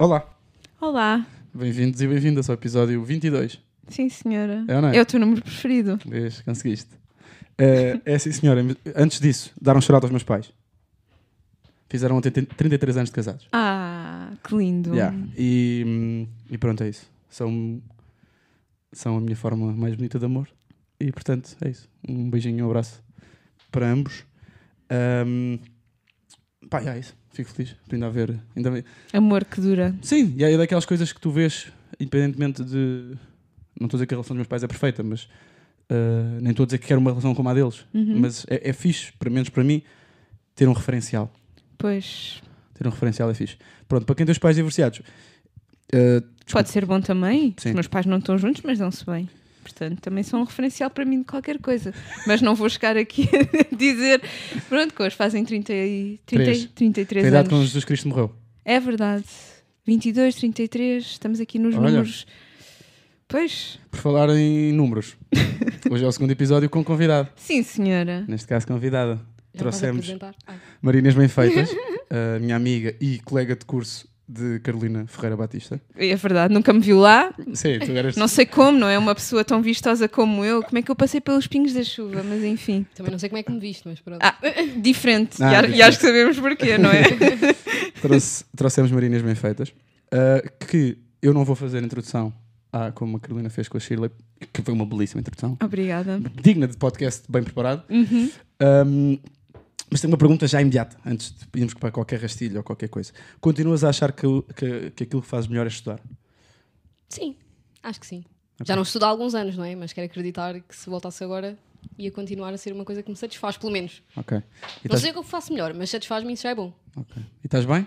Olá, Olá. bem-vindos e bem-vindas ao episódio 22. Sim, senhora. É ou não é? É o teu número preferido. Vês, conseguiste. É, é sim, senhora. Antes disso, daram chorado aos meus pais. Fizeram ontem 33 anos de casados. Ah, que lindo. Yeah. E, hum, e pronto, é isso. São, são a minha forma mais bonita de amor. E portanto, é isso. Um beijinho um abraço para ambos. Um, pá, é isso. Fico feliz por ainda haver. Ainda bem- Amor que dura. Sim, e é daquelas coisas que tu vês, independentemente de. Não estou a dizer que a relação dos meus pais é perfeita, mas. ah, nem estou a dizer que quero uma relação como a deles. Uhum. Mas é, é fixe, pelo menos para mim, ter um referencial. Pois. Ter um referencial é fixe. Pronto, para quem tem os pais divorciados. ah, Pode ser bom também. Sim. Os meus pais não estão juntos, mas dão-se bem. Portanto, também são um referencial para mim de qualquer coisa. Mas não vou chegar aqui a dizer. Pronto, que hoje fazem 30 e, 30, Três. 33 a idade quando anos. Jesus Cristo morreu. É verdade. 22, 33, estamos aqui nos Olha. números. Pois, Por falar em números, hoje é o segundo episódio com convidado. sim, senhora. Neste caso, convidada. Já Trouxemos apresentar? Ai. Marinhas Bem-Feitas, a minha amiga e colega de curso de Carolina Ferreira Batista. É verdade, nunca me viu lá. Sim, tu eras. Não sei como, não é uma pessoa tão vistosa como eu. Como é que eu passei pelos pingos da chuva? Mas enfim. Também não sei como é que me viste, mas pronto. Ah, diferente. Ah, e, e diferente. acho que sabemos porquê, não é? Trouxe- trouxemos Marinhas bem feitas. uh, que eu não vou fazer a introdução à, como a Carolina fez com a Shirley, que foi uma belíssima introdução, Obrigada. digna de podcast bem preparado. Uhum. Um, mas tenho uma pergunta já imediata, antes de irmos para qualquer rastilho ou qualquer coisa. Continuas a achar que, que, que aquilo que fazes melhor é estudar? Sim, acho que sim. Já não estudo há alguns anos, não é? Mas quero acreditar que se voltasse agora ia continuar a ser uma coisa que me satisfaz, pelo menos. Ok. E Não estás, sei o que eu faço melhor, mas satisfaz-me e isso já é bom. ok. E estás bem?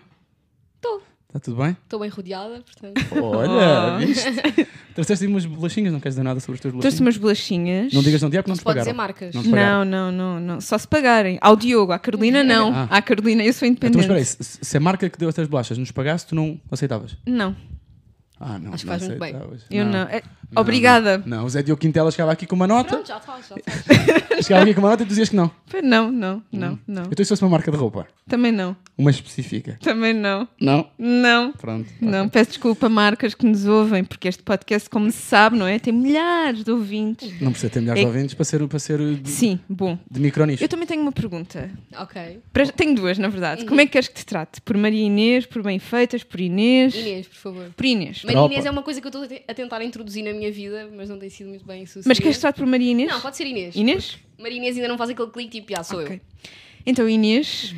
Estou. Está tudo bem? Estou bem rodeada, portanto. Olha, Oh. viste? Trouxeste umas bolachinhas, não queres dizer nada sobre as tuas Trouxe bolachinhas? umas bolachinhas. Não digas não dia porque não Não te se pode pagaram. dizer marcas. Não te pagaram. Não, não, não, não. Só se pagarem. Ao Diogo, à Carolina, não. Ah. À Carolina, eu sou Então, independente. mas espera aí, se, a marca que deu estas bolachas nos pagasse, tu não aceitavas? Não, Ah, não. Acho que não faz muito bem. eu não. É- Não, Obrigada. Não, não. o Zé Diogo Quintela chegava aqui com uma nota, Pronto, já faz, já faz. chegava aqui com uma nota e tu dizias que não. Não, não, não, não. Então, se fosse uma marca de roupa, Também não. uma específica. Também não. Não? Não. Pronto. Não, peço desculpa a marcas que nos ouvem, porque este podcast, como se sabe, não é? Tem milhares de ouvintes. Não precisa ter milhares É- de ouvintes para ser, para ser de, Sim, bom. de micronicho. Eu também tenho uma pergunta. ok. Para- Tenho duas, na verdade. Como é que queres que te trate? Por Maria Inês, por Bem-Feitas, por Inês? Inês, por favor. Por Inês. Maria. Inês é uma coisa que eu estou a tentar introduzir na minha vida, mas não tem sido muito bem sucedida. Mas queres que trate por Maria Inês? Não, pode ser Inês. Inês? Maria Inês ainda não faz aquele clique tipo, já sou Ok. eu. Então, Inês,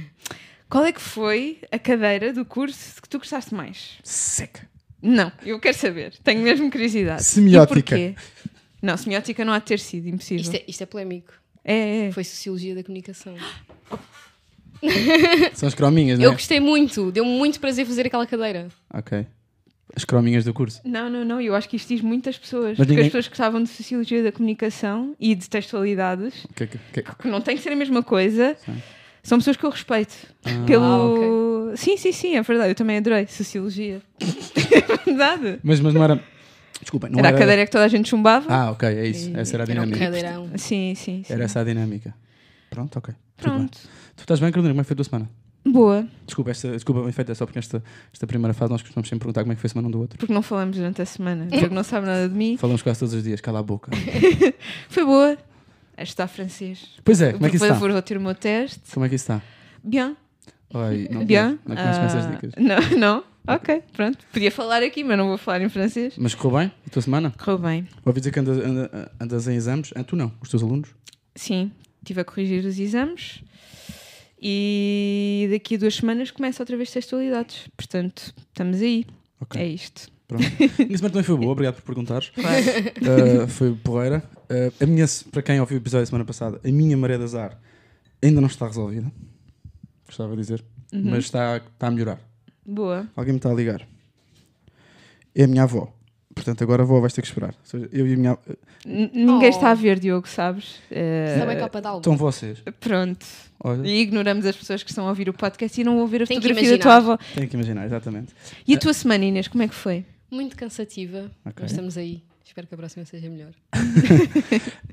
qual é que foi a cadeira do curso que tu gostaste mais? Seca. Não, eu quero saber. Tenho mesmo curiosidade. Semiótica. E porquê? Não, semiótica não há de ter sido, impossível. Isto é, isto é polémico. É, é. Foi Sociologia da Comunicação. São as crominhas, não Eu é? gostei muito, deu-me muito prazer fazer aquela cadeira. Ok. As crominhas do curso. Não, não, não. Eu acho que isto diz muitas pessoas. Mas porque ninguém- as pessoas que gostavam de Sociologia da Comunicação e de textualidades, Que- que- que- que não tem que ser a mesma coisa, Sim. são pessoas que eu respeito. Ah. Pelo... Sim, sim, sim, é verdade. Eu também adorei Sociologia. é verdade. Mas, mas não era. Desculpa, não era, era. a cadeira que toda a gente chumbava. Ah, ok, é isso. E- Essa era a Era um dinâmica. Sim, sim, sim. Era essa a dinâmica. Pronto, ok. Pronto. Tu estás bem, Carolina? Como é que foi a tua semana? Boa. Desculpa, esta, desculpa, bem feita, é só porque esta, esta primeira fase nós costumamos sempre perguntar como é que foi a semana um do outro. Porque não falamos durante a semana. O Diogo não sabe nada de mim. Falamos quase todos os dias, cala a boca. Foi boa. A estudar francês. Pois é, como é que isso Depois está? vou ter o meu teste. Como é que isso está? Bien. Ai, não, Bien. Não conheço com essas Ah, dicas. Não, não. Ok, pronto. Podia falar aqui, mas não vou falar em francês. Mas correu bem? A tua semana? Correu bem. Ouvi dizer que andas, anda- andas em exames. Ah, tu não, os teus alunos? Sim, estive a corrigir os exames e daqui a duas semanas começa outra vez textualidades. Portanto, estamos aí. Ok. É isto. Pronto. A semana também foi boa, obrigado por perguntares. Claro. Uh, foi porreira. Uh, a minha, para quem ouviu o episódio da semana passada, a minha maré de azar ainda não está resolvida. Gostava de dizer. Uhum. Mas está, está a melhorar. Boa. Alguém me está a ligar. É a minha avó. Portanto, agora a avó vais ter que esperar. Ou seja, eu e a minha. N- ninguém Oh. está a ver, Diogo, sabes? Capa de álbum? Estão vocês. Pronto. Olha, E ignoramos as pessoas que estão a ouvir o podcast e não ver a Tem que fotografia da tua imaginar. avó. tenho que imaginar, exatamente. E a tua semana, Inês, como é que foi? Muito cansativa, Ok. mas estamos aí. Espero que a próxima seja melhor.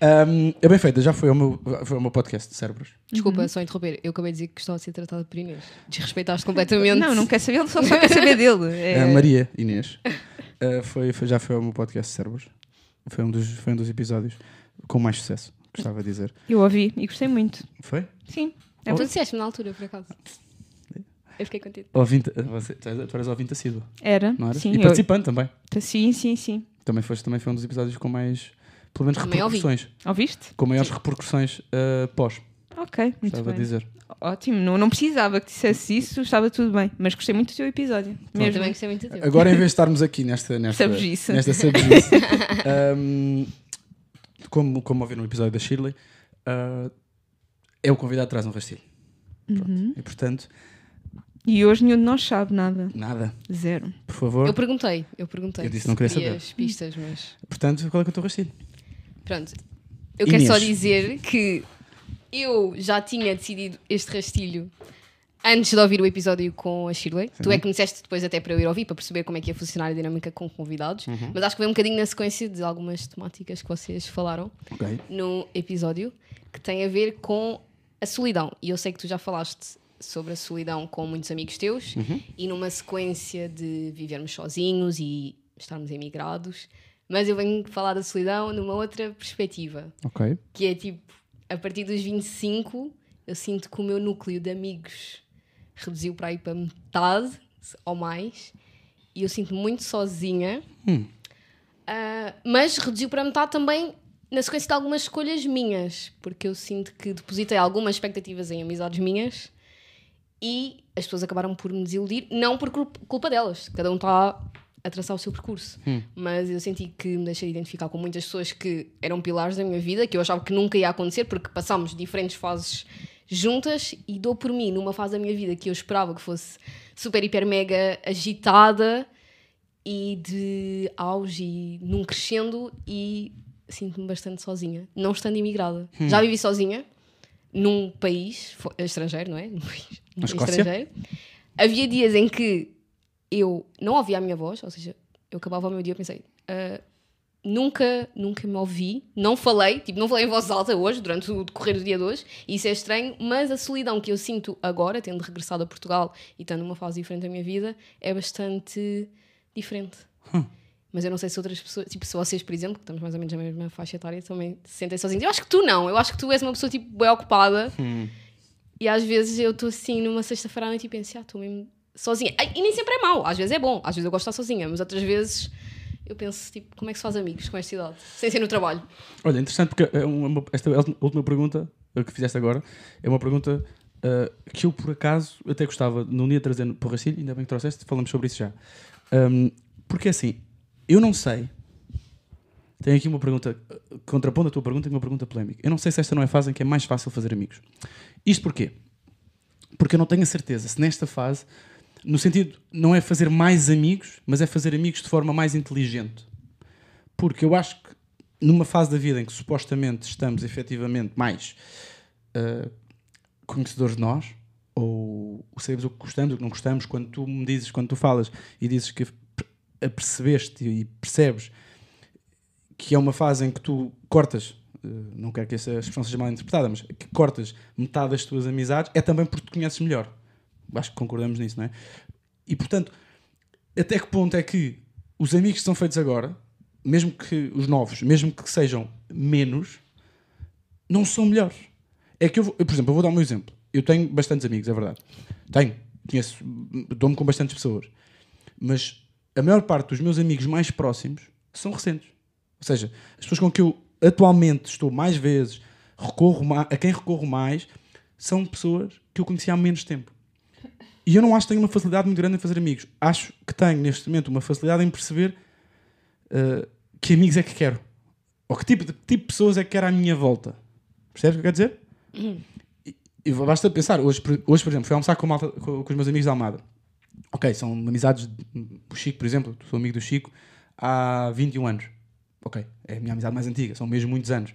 Um, é bem feita, já foi ao meu, foi ao meu podcast de cérebros. Desculpa, só interromper. Eu acabei de dizer que estou a ser tratada por Inês. Desrespeitaste completamente. Não, não quer saber, ele só, só quer saber dele. É, A Maria Inês uh, foi, foi- já foi ao meu podcast de cérebros. Foi um, dos, foi um dos episódios com mais sucesso, gostava de dizer. Eu ouvi e gostei muito. Foi? Sim. É Tu disseste-me na altura, por acaso. Eu fiquei contente. Ouvinte, você, tu eras ouvinte assíduo, Era. não eras? Sim, e eu- participante também. sim, sim, sim. Também, foste, também foi um dos episódios com mais, pelo menos, Também ouvi. repercussões. Ouviste? Com maiores repercussões uh, pós, Ok, muito gostava bem. de dizer. Ótimo, não, não precisava que dissesse isso, estava tudo bem. Mas gostei muito do teu episódio. Eu Mesmo. também gostei muito do teu. Agora, em vez de estarmos aqui nesta, nesta, Sabugice. nesta sabugice, um, como, como ouviram no episódio da Shirley, uh, é o convidado que traz um rastilho. Uhum. E portanto, E hoje nenhum de nós sabe nada. nada, Zero. por favor. Eu perguntei, eu perguntei. Eu disse se não queria saber. pistas, mas. Portanto, qual é que é o teu rastilho? Pronto. Eu quero só Inês. dizer que eu já tinha decidido este rastilho antes de ouvir o episódio com a Shirley. Tu é que me disseste depois até para eu ir ouvir, para perceber como é que ia funcionar a dinâmica com convidados. Uhum. Mas acho que veio um bocadinho na sequência de algumas temáticas que vocês falaram Ok. no episódio, que tem a ver com a solidão. E eu sei que tu já falaste sobre a solidão com muitos amigos teus Uhum. e numa sequência de vivermos sozinhos e estarmos emigrados. Mas eu venho falar da solidão numa outra perspectiva Ok. que é tipo, a partir dos 25, eu sinto que o meu núcleo de amigos reduziu para aí para metade ou mais, e eu sinto muito sozinha, Hum. Ah, mas reduziu para metade também na sequência de algumas escolhas minhas, porque eu sinto que depositei algumas expectativas em amizades minhas e as pessoas acabaram por me desiludir, não por culpa- delas, cada um está a traçar o seu percurso. Mas eu senti que me deixei de identificar com muitas pessoas que eram pilares da minha vida, que eu achava que nunca ia acontecer, porque passámos diferentes fases juntas e dou por mim numa fase da minha vida que eu esperava que fosse super, hiper, mega agitada e de auge e num crescendo e sinto-me bastante sozinha, não estando imigrada. Já vivi sozinha num país estrangeiro, não é? Num país estrangeiro. Havia dias em que eu não ouvia a minha voz, ou seja, eu acabava o meu dia e pensei, "Ah, nunca, nunca me ouvi, não falei, tipo, não falei em voz alta hoje, durante o decorrer do dia de hoje, e isso é estranho, mas a solidão que eu sinto agora, tendo regressado a Portugal e estando numa fase diferente da minha vida, é bastante diferente. Mas eu não sei se outras pessoas, tipo, se vocês, por exemplo, que estamos mais ou menos na mesma faixa etária, também se sentem sozinhos. Eu acho que tu não, eu acho que tu és uma pessoa, tipo, bem ocupada, e às vezes eu estou assim numa sexta-feira à noite e penso, ah, estou mesmo sozinha. E nem sempre é mau, às vezes é bom, às vezes eu gosto de estar sozinha, mas outras vezes eu penso, tipo, como é que se faz amigos com esta idade? Sem ser no trabalho. Olha, interessante porque é uma- esta última pergunta uh, que fizeste agora é uma pergunta uh, que eu, por acaso, até gostava dia de trazer para o Racilho, ainda bem que trouxeste, falamos sobre isso já. Um, porque assim, eu não sei. Tenho aqui uma pergunta, contrapondo a tua pergunta, e uma pergunta polémica. Eu não sei se esta não é a fase em que é mais fácil fazer amigos. Isto porquê? Porque eu não tenho a certeza se nesta fase, no sentido, não é fazer mais amigos, mas é fazer amigos de forma mais inteligente. Porque eu acho que numa fase da vida em que supostamente estamos efetivamente mais uh, conhecedores de nós, ou sabemos o que gostamos, o que não gostamos, quando tu me dizes, quando tu falas e dizes que apercebeste e percebes que é uma fase em que tu cortas, uh, não quero que essa expressão seja mal interpretada, mas que cortas metade das tuas amizades, é também porque te conheces melhor. Acho que concordamos nisso, não é? E portanto, até que ponto é que os amigos que são feitos agora, mesmo que os novos, mesmo que sejam menos, não são melhores. É que eu, vou- eu, por exemplo, eu vou dar um exemplo. Eu tenho bastantes amigos, é verdade. Tenho, conheço, dou-me com bastantes pessoas. Mas a maior parte dos meus amigos mais próximos são recentes. Ou seja, as pessoas com que eu atualmente estou mais vezes, recorro a quem recorro mais, são pessoas que eu conheci há menos tempo. E eu não acho que tenho uma facilidade muito grande em fazer amigos. Acho que tenho, neste momento, uma facilidade em perceber uh, que amigos é que quero. Ou que tipo de, tipo de pessoas é que quero à minha volta. Percebes o que eu quero dizer? E, e basta pensar, hoje, hoje, por exemplo, fui almoçar com, com- com os meus amigos da Almada. Ok, são amizades. O Chico, por exemplo, sou amigo do Chico há 21 anos. Ok, é a minha amizade mais antiga, são mesmo muitos anos.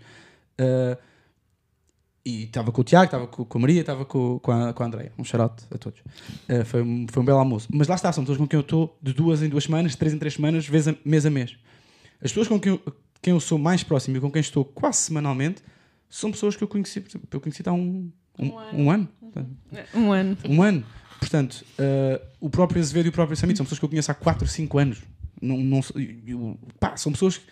Uh, e estava com o Tiago, estava com, com a Maria, estava com, com, a, com a Andrea. Um shout a todos. Uh, foi, um, foi um belo almoço. Mas lá está, são pessoas com quem eu estou de duas em duas semanas, de três em três semanas, vez a, mês a mês. As pessoas com quem eu, quem eu sou mais próximo e com quem estou quase semanalmente são pessoas que eu conheci, eu conheci há um, um, um ano. Um ano. Um ano. Portanto, eh, o próprio Azevedo e o próprio Samit são pessoas que eu conheço há 4 ou 5 anos. Não, não, eu- pá, são pessoas que.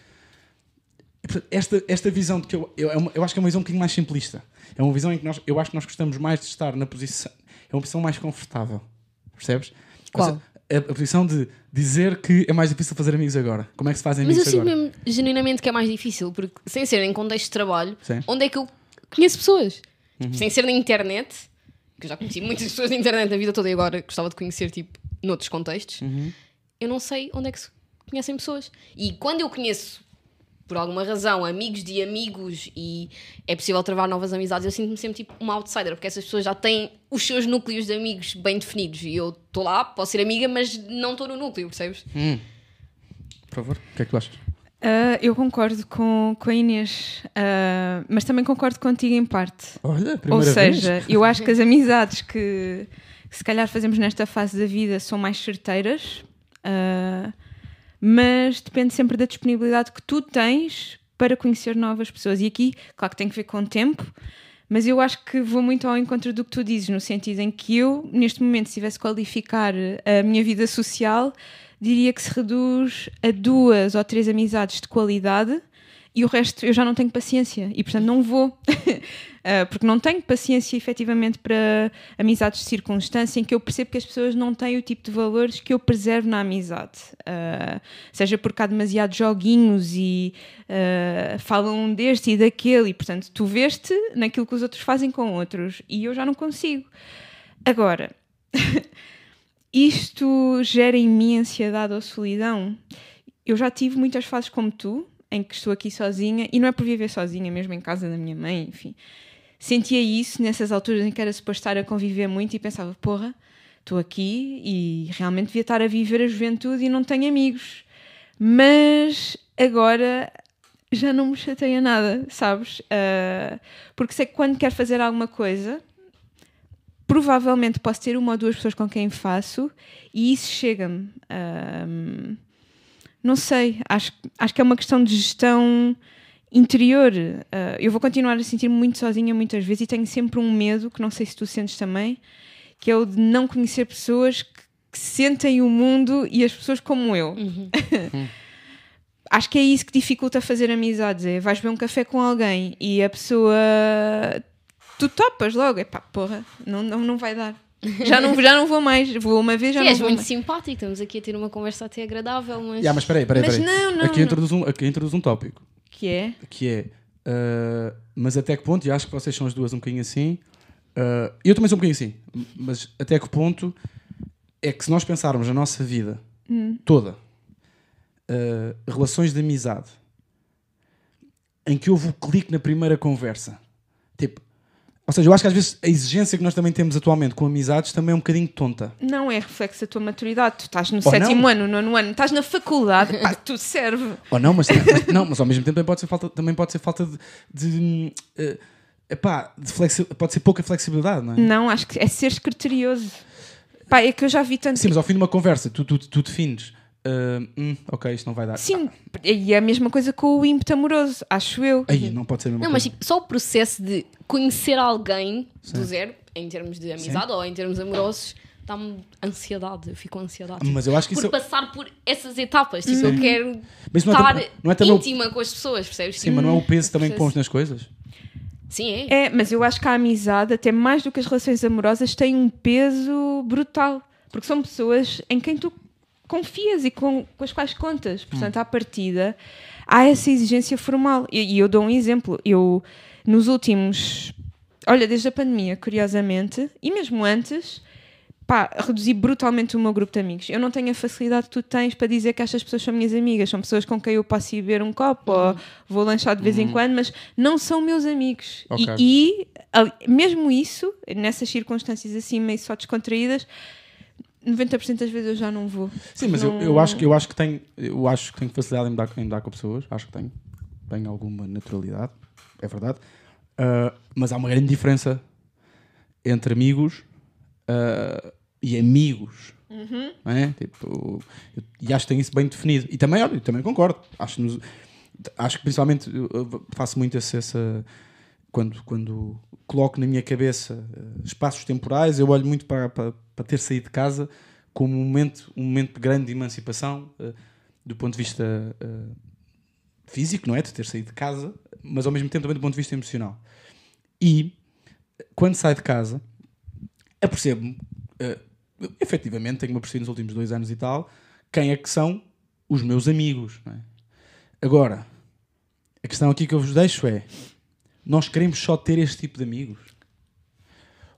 Esta, esta visão de que eu, eu, é eu acho que é uma visão um bocadinho mais simplista. É uma visão em que nós, eu acho que nós gostamos mais de estar na posição. É uma posição mais confortável. Percebes? Qual? A, a posição de dizer que é mais difícil fazer amigos agora. Como é que se fazem Mas eu amigos sinto agora? mesmo genuinamente que é mais difícil, porque sem ser em contexto de trabalho, Sim. onde é que eu conheço pessoas? Uhum. Sem ser na internet, que eu já conheci muitas pessoas na internet na vida toda e agora gostava de conhecer, tipo, noutros contextos, Uhum. eu não sei onde é que se conhecem pessoas. E quando eu conheço, por alguma razão, amigos de amigos e é possível travar novas amizades, eu sinto-me sempre tipo uma outsider, porque essas pessoas já têm os seus núcleos de amigos bem definidos e eu estou lá, posso ser amiga, mas não estou no núcleo, percebes? Hum. Por favor, o que é que tu achas? Ah, eu concordo com, com a Inês, ah, mas também concordo contigo em parte. Olha, Ou primeira vez. seja, eu acho que as amizades que, que se calhar fazemos nesta fase da vida são mais certeiras, ah, mas depende sempre da disponibilidade que tu tens para conhecer novas pessoas. E aqui, claro que tem que ver com o tempo, mas eu acho que vou muito ao encontro do que tu dizes, no sentido em que eu, neste momento, se tivesse qualificar a minha vida social, diria que se reduz a duas ou três amizades de qualidade e o resto eu já não tenho paciência e portanto não vou Uh, porque não tenho paciência efetivamente para amizades de circunstância em que eu percebo que as pessoas não têm o tipo de valores que eu preservo na amizade. Uh, seja porque há demasiados joguinhos e uh, falam deste e daquele, e portanto tu veste naquilo que os outros fazem com outros e eu já não consigo. Agora, isto gera em mim ansiedade ou solidão. Eu já tive muitas fases como tu, em que estou aqui sozinha, e não é por viver sozinha, mesmo em casa da minha mãe, enfim. Sentia isso nessas alturas em que era suposto estar a conviver muito e pensava, porra, estou aqui e realmente devia estar a viver a juventude e não tenho amigos. Mas agora já não me chateia nada, sabes? Uh, porque sei que quando quero fazer alguma coisa, provavelmente posso ter uma ou duas pessoas com quem faço e isso chega-me. Um, não sei, acho, acho que é uma questão de gestão interior. Uh, eu vou continuar a sentir-me muito sozinha muitas vezes e tenho sempre um medo, que não sei se tu sentes também, que é o de não conhecer pessoas que, que sentem o mundo e as pessoas como eu. Uhum. Acho que é isso que dificulta fazer amizades. É, vais beber um café com alguém e a pessoa. Tu topas logo. É pá, porra, não, não, não vai dar. Já não, já não vou mais. Vou uma vez, já Sim, não és vou muito mais. simpático, estamos aqui a ter uma conversa até agradável, mas. Yeah, mas espera aí, espera aí, Mas espera aí. não, não, aqui, não. Introduz um, aqui introduz um tópico. Que é? que é uh, mas até que ponto, e acho que vocês são as duas um bocadinho assim, uh, eu também sou um bocadinho assim, mas até que ponto é que se nós pensarmos a nossa vida toda, uh, relações de amizade, em que houve o clique na primeira conversa, ou seja, eu acho que às vezes a exigência que nós também temos atualmente com amizades também é um bocadinho tonta. Não é reflexo da tua maturidade. Tu estás no Ou sétimo não. ano, nono ano, estás na faculdade, pá, tudo serve. Ou não, mas, mas- não, mas ao mesmo tempo também pode ser falta, também pode ser falta de, de, uh, epá, de flexi- pode ser pouca flexibilidade, não é? Não, acho que é seres criterioso. Pá, é que eu já vi tanto. Sim, mas ao fim de uma conversa, tu, tu, tu defines, uh, hum, ok, isto não vai dar. Sim, e é a mesma coisa com o ímpeto amoroso, acho eu. Aí, não pode ser a mesma Não, mas coisa. tipo, só o processo de conhecer alguém do zero, em termos de amizade ou em termos amorosos, dá-me ansiedade. Eu fico com ansiedade. Mas eu acho que por isso. passar por essas etapas. Tipo, eu quero Mas não é estar não é o- íntima com as pessoas, percebes? Sim, mas não é o peso também que pões nas coisas? Sim, é. É, mas eu acho que a amizade, até mais do que as relações amorosas, tem um peso brutal. Porque são pessoas em quem tu confias e com, com as quais contas. Portanto, à partida, há essa exigência formal. E, e eu dou um exemplo. Eu, nos últimos. Olha, desde a pandemia, curiosamente, e mesmo antes, pá, reduzi brutalmente o meu grupo de amigos. Eu não tenho a facilidade que tu tens para dizer que estas pessoas são minhas amigas. São pessoas com quem eu posso ir beber um copo ou vou lanchar de vez em quando, mas não são meus amigos. E- Ok. E, ali- mesmo isso, nessas circunstâncias assim meio só descontraídas, 90% das vezes eu já não vou. Sim, mas eu, Não- eu, acho, que- eu, acho que tenho, eu acho que tenho facilidade em me dar, em dar com pessoas. Acho que tenho. Tenho alguma naturalidade, é verdade. Uh, mas há uma grande diferença entre amigos uh, e amigos. Não é? Tipo, eu- e acho que tem isso bem definido. E também, olha, eu também concordo. Acho, nos- acho que principalmente eu- eu faço muito essa. essa- quando, quando coloco na minha cabeça eh, espaços temporais, eu olho muito para, para, para ter saído de casa como um momento, um momento de grande emancipação eh, do ponto de vista eh, físico, não é? De ter saído de casa, mas ao mesmo tempo também do ponto de vista emocional. E quando saio de casa, apercebo-me, eh, efetivamente, tenho-me apercebido nos últimos dois anos e tal, quem é que são os meus amigos. É? Agora, a questão aqui que eu vos deixo é: nós queremos só ter este tipo de amigos?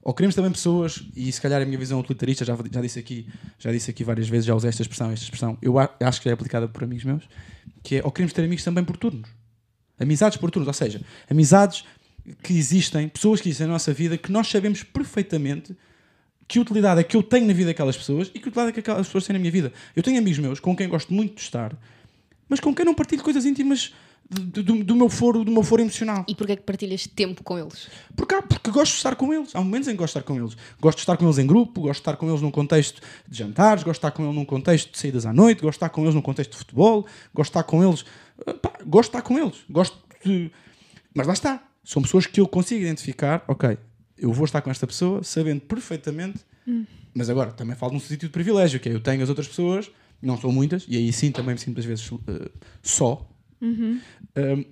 Ou queremos também pessoas, e se calhar a minha visão utilitarista, já, já, disse aqui, já disse aqui várias vezes, já usei esta expressão, esta expressão, eu acho que é aplicada por amigos meus, que é, ou queremos ter amigos também por turnos. Amizades por turnos, ou seja, amizades que existem, pessoas que existem na nossa vida, que nós sabemos perfeitamente que utilidade é que eu tenho na vida daquelas pessoas e que utilidade é que aquelas pessoas têm na minha vida. Eu tenho amigos meus com quem gosto muito de estar, mas com quem não partilho coisas íntimas de- do, do meu foro, do meu foro emocional. E porquê é que partilhas tempo com eles? Porque, há- porque gosto de estar com eles. Há momentos em que gosto de estar com eles. Gosto de estar com eles em grupo, gosto de estar com eles num contexto de jantares, gosto de estar com eles num contexto de saídas à noite, gosto de estar com eles num contexto de futebol, gosto de estar com eles. ah, pá, gosto de estar com eles. Gosto de. Mas lá está. São pessoas que eu consigo identificar, ok, eu vou estar com esta pessoa sabendo perfeitamente. Mas agora, também falo num sítio de privilégio, que é eu tenho as outras pessoas, não são muitas, e aí sim também me sinto às vezes ah, só. Um,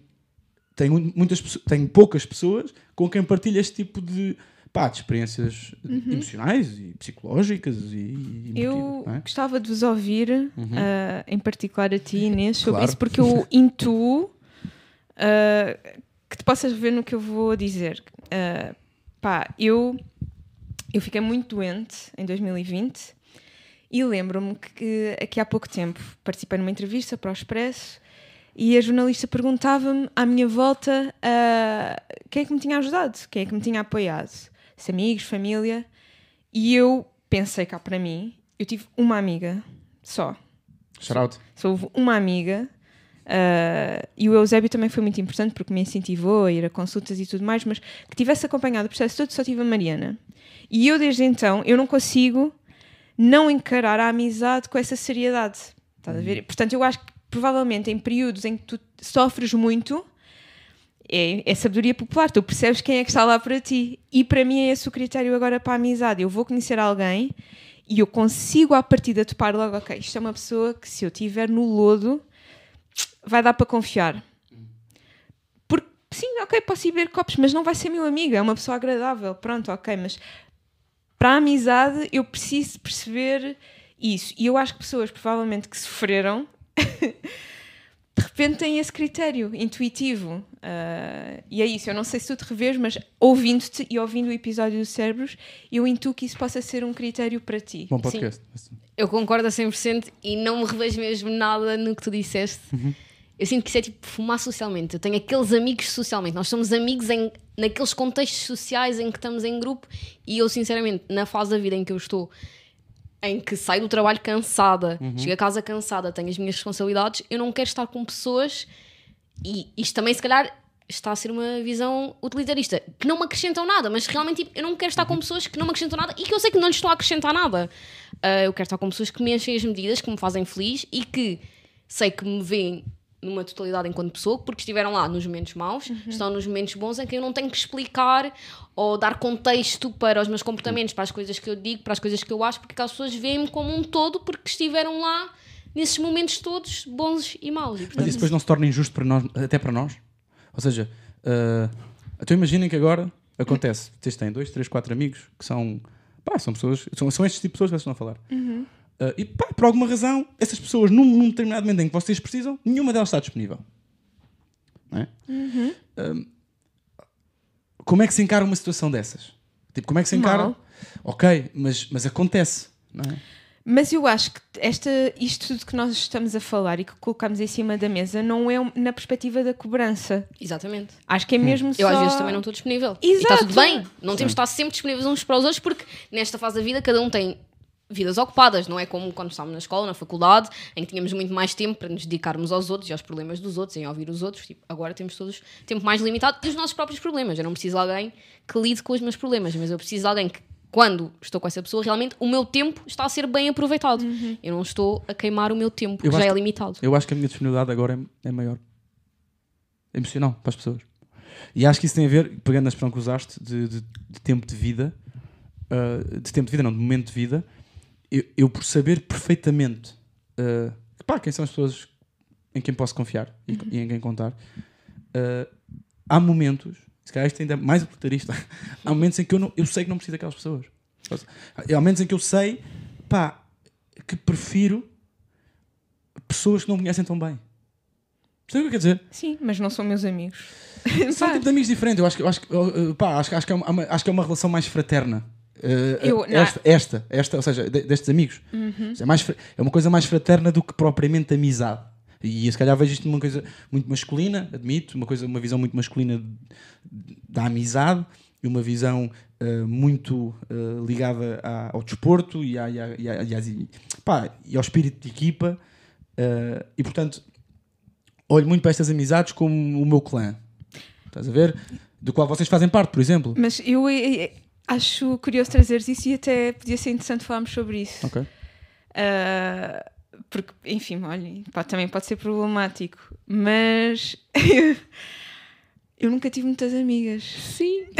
tenho, muitas, tenho poucas pessoas com quem partilho este tipo de, pá, de experiências emocionais e psicológicas e, e Eu é? gostava de vos ouvir, ah, em particular a ti, Inês, sobre Claro. isso, porque eu intuo ah, que te possas ver no que eu vou dizer. Ah, pá, eu, eu fiquei muito doente em 2020 e lembro-me que aqui há pouco tempo participei numa entrevista para o Expresso e a jornalista perguntava-me à minha volta ah, quem é que me tinha ajudado, quem é que me tinha apoiado. Se amigos, família. E eu pensei cá para mim, eu tive uma amiga só. Shout out. Só houve uma amiga. ah, e o Eusébio também foi muito importante porque me incentivou a ir a consultas e tudo mais, mas que tivesse acompanhado o processo todo só tive a Mariana. E eu desde então, eu não consigo não encarar a amizade com essa seriedade. Estás a ver? Portanto, eu acho que provavelmente em períodos em que tu sofres muito, é, é sabedoria popular, tu percebes quem é que está lá para ti. E para mim é esse o critério agora para a amizade. Eu vou conhecer alguém e eu consigo à partida topar logo, ok, isto é uma pessoa que se eu estiver no lodo vai dar para confiar. Porque sim, ok, posso ir beber copos, mas não vai ser meu amigo, é uma pessoa agradável, pronto, ok, mas para a amizade eu preciso perceber isso. E eu acho que pessoas provavelmente que sofreram de repente têm esse critério intuitivo. Ah, e é isso, eu não sei se tu te revês, mas ouvindo-te e ouvindo o episódio do Cérebros, eu intuo que isso possa ser um critério para ti. Bom podcast. Eu concordo a 100% e não me revejo mesmo nada no que tu disseste. Eu sinto que isso é tipo fumar socialmente. Eu tenho aqueles amigos socialmente. Nós somos amigos em, naqueles contextos sociais em que estamos em grupo e eu, sinceramente, na fase da vida em que eu estou, em que saio do trabalho cansada, chego a casa cansada, tenho as minhas responsabilidades, eu não quero estar com pessoas e isto também, se calhar, está a ser uma visão utilitarista que não me acrescentam nada, mas realmente tipo, eu não quero estar com pessoas que não me acrescentam nada e que eu sei que não lhes estou a acrescentar nada. Ah, eu quero estar com pessoas que me enchem as medidas, que me fazem feliz e que sei que me veem numa totalidade enquanto pessoa, porque estiveram lá nos momentos maus, estão nos momentos bons em que eu não tenho que explicar ou dar contexto para os meus comportamentos, para as coisas que eu digo, para as coisas que eu acho, porque aquelas pessoas veem-me como um todo porque estiveram lá nesses momentos todos bons e maus. E, Mas portanto, isso depois não se torna injusto para nós, até para nós? Ou seja, uh, então imaginem que agora acontece, vocês têm dois, três, quatro amigos que são, pá, são pessoas, são, são estes tipos de pessoas que vocês estão a falar. Uh, e pá, por alguma razão, essas pessoas, num, num determinado momento em que vocês precisam, nenhuma delas está disponível. Não é? Um, como é que se encara uma situação dessas? Tipo, como é que se encara? Mal. Ok, mas, mas acontece, não é? Mas eu acho que esta, isto tudo que nós estamos a falar e que colocamos em cima da mesa não é na perspectiva da cobrança. Exatamente. Acho que é mesmo Eu só... às vezes também não estou disponível. E está Exato. tudo bem. Não temos de estar sempre disponíveis uns para os outros porque nesta fase da vida cada um tem vidas ocupadas, não é como quando estávamos na escola, na faculdade, em que tínhamos muito mais tempo para nos dedicarmos aos outros e aos problemas dos outros, em ouvir os outros. Tipo, agora temos todos tempo mais limitado e os nossos próprios problemas. Eu não preciso de alguém que lide com os meus problemas, mas eu preciso de alguém que quando estou com essa pessoa, realmente o meu tempo está a ser bem aproveitado. Uhum. Eu não estou a queimar o meu tempo, Eu que já é que- limitado. Eu acho que a minha disponibilidade agora é, é maior. Emocional para as pessoas. E acho que isso tem a ver, pegando a expressão que usaste, de, de- de tempo de vida, uh, de tempo de vida, não, de momento de vida, eu, eu por saber perfeitamente uh, pá, quem são as pessoas em quem posso confiar e, e em quem contar, uh, há momentos, se calhar isto ainda é mais utilitarista, há momentos em que eu, não, eu sei que não preciso daquelas pessoas. Há momentos em que eu sei, pá, que prefiro pessoas que não me conhecem tão bem. Percebe o que eu quero dizer? Sim, mas não são meus amigos. São Pá, tipo de amigos diferentes. Eu acho, que- eu acho, que- pá, acho, que- acho, que é uma, acho que é uma relação mais fraterna. Uh, Eu- não. esta, esta, esta, ou seja, de- destes amigos. É, mais, é uma coisa mais fraterna do que propriamente amizade. E se calhar vejo isto numa coisa muito masculina, admito, uma, coisa, uma visão muito masculina da amizade e uma visão uh, muito uh, ligada à- ao desporto e, à, e, à- e, e às- e- pá, e ao espírito de equipa. Uh, e portanto, olho muito para estas amizades como o meu clã. Estás a ver? Do qual vocês fazem parte, por exemplo. Mas eu eh, eh, acho curioso trazeres isso e até podia ser interessante falarmos sobre isso. Ok. Ah, porque, enfim, olhem, pá, também pode ser problemático, mas eu nunca tive muitas amigas. Sim.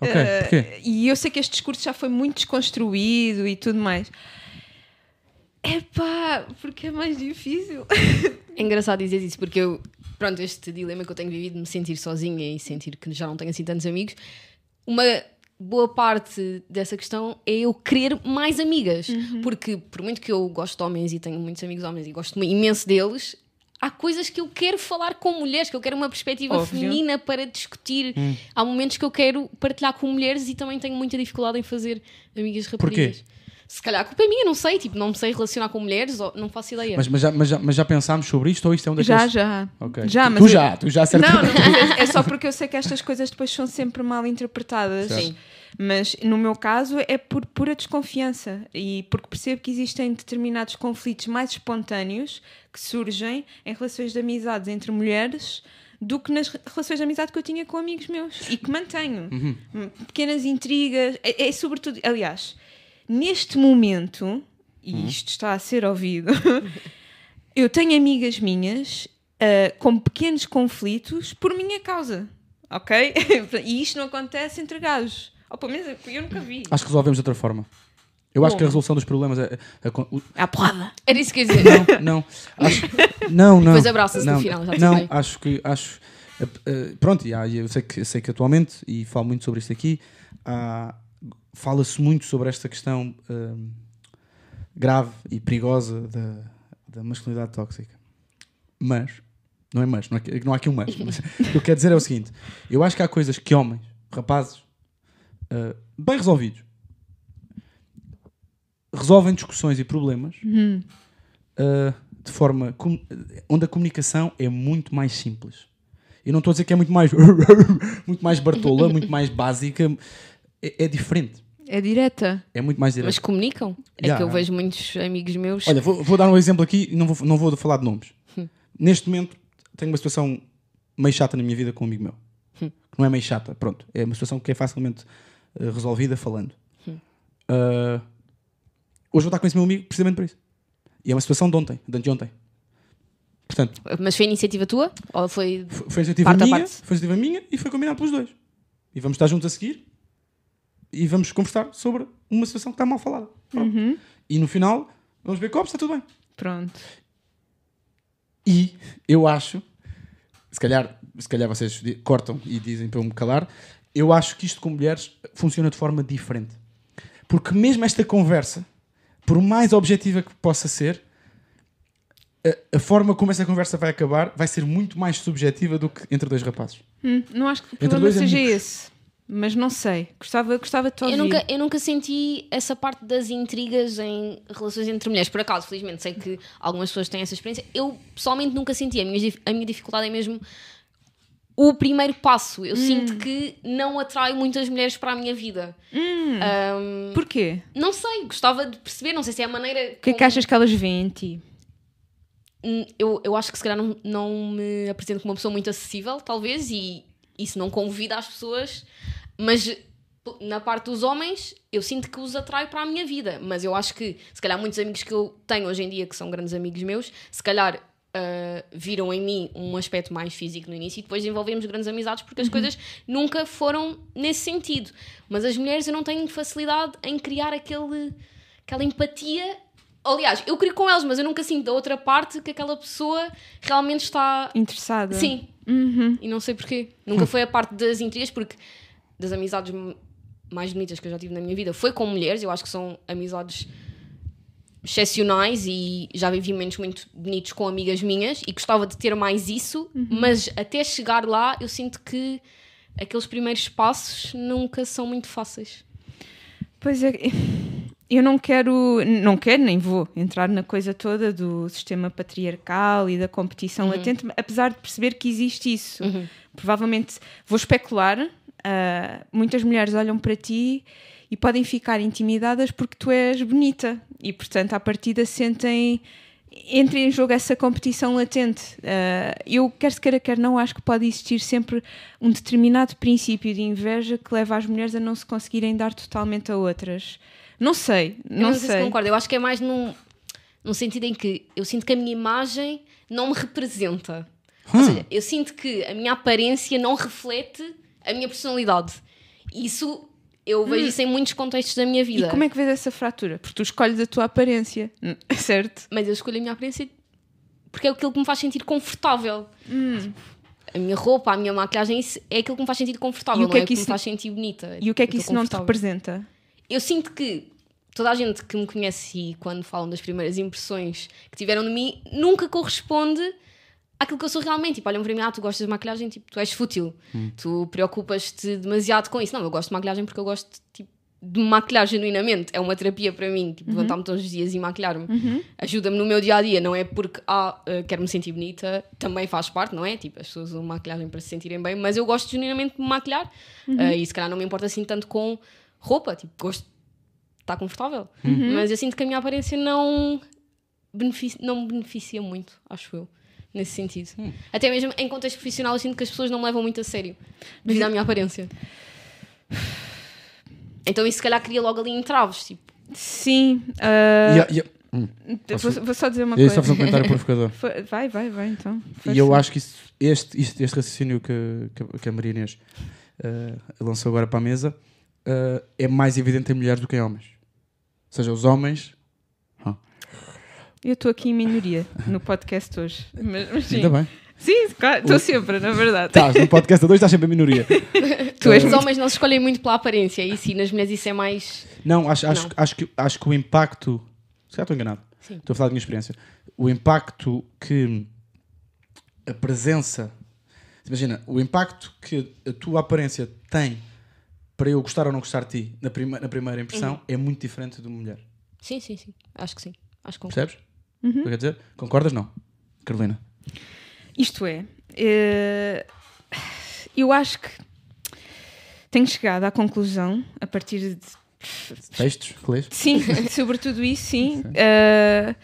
Ok, Ah, porquê? e eu sei que este discurso já foi muito desconstruído e tudo mais. É pá, porque é mais difícil. É engraçado dizer isso, porque eu, pronto, este dilema que eu tenho vivido de me sentir sozinha e sentir que já não tenho assim tantos amigos, uma boa parte dessa questão é eu querer mais amigas. Porque, por muito que eu gosto de homens e tenho muitos amigos homens e gosto imenso deles, há coisas que eu quero falar com mulheres, que eu quero uma perspectiva Óbvio. feminina para discutir. Há momentos que eu quero partilhar com mulheres e também tenho muita dificuldade em fazer amigas raparigas. Se calhar a culpa é minha, não sei, tipo, não me sei relacionar com mulheres, ou, não faço ideia. Mas, mas, já, mas, já, mas já pensámos sobre isto ou isto é um daqueles... Já, já. Ok. Já, tu, mas tu eu- já, tu já Não, certamente. não, mas é é só porque eu sei que estas coisas depois são sempre mal interpretadas. Sim. Mas no meu caso é por pura desconfiança e porque percebo que existem determinados conflitos mais espontâneos que surgem em relações de amizades entre mulheres do que nas re- relações de amizade que eu tinha com amigos meus e que mantenho. Hum, Pequenas intrigas, é, é sobretudo, aliás, neste momento, e isto está a ser ouvido, eu tenho amigas minhas ah, com pequenos conflitos por minha causa, ok? e isto não acontece entre gajos. Ou pelo menos eu nunca vi. Acho que resolvemos de outra forma. Eu acho Bom. que a resolução dos problemas é... é- é- o- À porrada. Era isso que eu ia dizer. não, não. Acho, não, não. Depois abraça-se no não, final, já Não, bem. acho que... Acho, eh, pronto, e há- eu sei, que, eu sei que atualmente, e falo muito sobre isto aqui, há- fala-se muito sobre esta questão hum, grave e perigosa da, da masculinidade tóxica. Mas, não é mas, não, é, não há aqui um mas. mas o que eu quero dizer é o seguinte: eu acho que há coisas que homens, rapazes, uh, bem resolvidos, resolvem discussões e problemas uh, de forma com- onde a comunicação é muito mais simples. Eu não estou a dizer que é muito mais muito mais bartola, muito mais básica. É, é diferente. É direta. É muito mais direto. Mas comunicam. É Já. que eu vejo muitos amigos meus. Olha, vou, vou dar um exemplo aqui e não vou, não vou falar de nomes. Neste momento tenho uma situação meio chata na minha vida com um amigo meu. Que não é meio chata, pronto. É uma situação que é facilmente eh, resolvida falando. Ah, hoje vou estar com esse meu amigo precisamente por isso. E é uma situação de ontem, de anteontem. Portanto, Mas foi iniciativa tua? Ou foi. foi foi iniciativa Parte a minha, parte. foi iniciativa minha e foi combinado pelos dois. E vamos estar juntos a seguir e vamos conversar sobre uma situação que está mal falada. Pronto. E no final, vamos ver copos, está tudo bem. Pronto. E eu acho, se calhar, se calhar vocês cortam e dizem para eu me calar, eu acho que isto com mulheres funciona de forma diferente. Porque mesmo esta conversa, por mais objetiva que possa ser, a, a forma como essa conversa vai acabar vai ser muito mais subjetiva do que entre dois rapazes. Hum, não acho que o Entre problema dois seja amigos. esse. Mas não sei. Gostava, gostava de te ouvir. Eu nunca, eu nunca senti essa parte das intrigas em relações entre mulheres. Por acaso, felizmente, sei que algumas pessoas têm essa experiência. Eu pessoalmente nunca senti. A minha, a minha dificuldade é mesmo o primeiro passo. Eu sinto que não atrai muitas mulheres para a minha vida. Ahm, Porquê? não sei, gostava de perceber. Não sei se é a maneira. O que é que achas que elas veem em ti? Hum, eu, eu acho que se calhar não, não me apresento como uma pessoa muito acessível, talvez, e isso não convida as pessoas, mas na parte dos homens, eu sinto que os atrai para a minha vida. Mas eu acho que, se calhar, muitos amigos que eu tenho hoje em dia, que são grandes amigos meus, se calhar ah, viram em mim um aspecto mais físico no início e depois desenvolvemos grandes amizades porque as coisas nunca foram nesse sentido. Mas as mulheres eu não tenho facilidade em criar aquele, aquela empatia. Aliás, eu crio com elas, mas eu nunca sinto da outra parte que aquela pessoa realmente está Interessada. Sim. Uhum. E não sei porquê. Nunca foi a parte das intrigas, porque das amizades mais bonitas que eu já tive na minha vida foi com mulheres. Eu acho que são amizades excepcionais e já vivi momentos muito bonitos com amigas minhas e gostava de ter mais isso, mas até chegar lá eu sinto que aqueles primeiros passos nunca são muito fáceis. Pois é, eu não quero, não quero nem vou entrar na coisa toda do sistema patriarcal e da competição latente, apesar de perceber que existe isso. Provavelmente vou especular. ah, muitas mulheres olham para ti e podem ficar intimidadas porque tu és bonita e, portanto, à partida sentem. Entra em jogo essa competição latente. Ah, eu, quer se queira, quer não, acho que pode existir sempre um determinado princípio de inveja que leva as mulheres a não se conseguirem dar totalmente a outras. Não sei, Eu não, não sei, sei. se concordo. Eu acho que é mais num, num sentido em que eu sinto que a minha imagem não me representa. Ou seja, eu sinto que a minha aparência não reflete a minha personalidade. Isso eu vejo isso em muitos contextos da minha E vida. como é que vês essa fratura? Porque tu escolhes a tua aparência, hum, certo? Mas eu escolho a minha aparência porque é aquilo que me faz sentir confortável. Hum. A minha roupa, a minha maquiagem, isso é aquilo que me faz sentir confortável, E o não que é, é que o que isso- me faz sentir bonita. E o que é que isso não te representa? Eu sinto que toda a gente que me conhece e quando falam das primeiras impressões que tiveram de mim nunca corresponde àquilo que eu sou realmente. Tipo, olham para mim, ah, tu gostas de maquilhagem, tipo, tu és fútil. Tu preocupas-te demasiado com isso. Não, eu gosto de maquilhagem porque eu gosto tipo, de me maquilhar genuinamente. É uma terapia para mim, tipo, levantar-me todos os dias e maquilhar-me. Ajuda-me no meu dia a dia, não é porque, ah, eh, quero me sentir bonita, também faz parte, não é? Tipo, as pessoas usam maquilhagem para se sentirem bem, mas eu gosto genuinamente de me maquilhar Eh, e se calhar não me importa assim tanto com roupa, tipo, gosto está confortável. Mas eu sinto que a minha aparência não, beneficia, não me beneficia muito, acho eu, nesse sentido. Até mesmo em contexto profissional, eu sinto que as pessoas não me levam muito a sério devido à minha aparência. Então isso se calhar cria logo ali entraves, tipo, Sim. ah, E a- e a- hum, vou, vou só dizer uma eu ia só coisa. fazer um comentário provocador. Vai, vai, vai, então. E eu acho que isso- este, isto- este raciocínio que, que, que a Maria Inês eh, lançou agora para a mesa eh, é mais evidente em mulheres do que em homens. Ou seja, os homens. Eu estou aqui em minoria no podcast hoje. Mas, mas sim. Ainda bem. Sim, claro, estou sempre, na verdade. Estás no podcast a dois, estás sempre em minoria. Tu és os muito... homens não se escolhem muito pela aparência, e sim, nas mulheres isso é mais. Não, acho, acho, Não. Acho, que, acho que o impacto. Se calhar estou enganado. Sim. Estou a falar da minha experiência. O impacto que a presença. Imagina, o impacto que a tua aparência tem para eu gostar ou não gostar de ti na, prima, na primeira impressão é muito diferente de uma mulher. Sim, sim, sim. Acho que sim. Acho que. Percebes? O que eu quero dizer? Concordas? Não. Carolina. Isto é, eh, eu acho que tenho chegado à conclusão, a partir de Textos que lês? Sim, sobretudo isso, sim. Uh,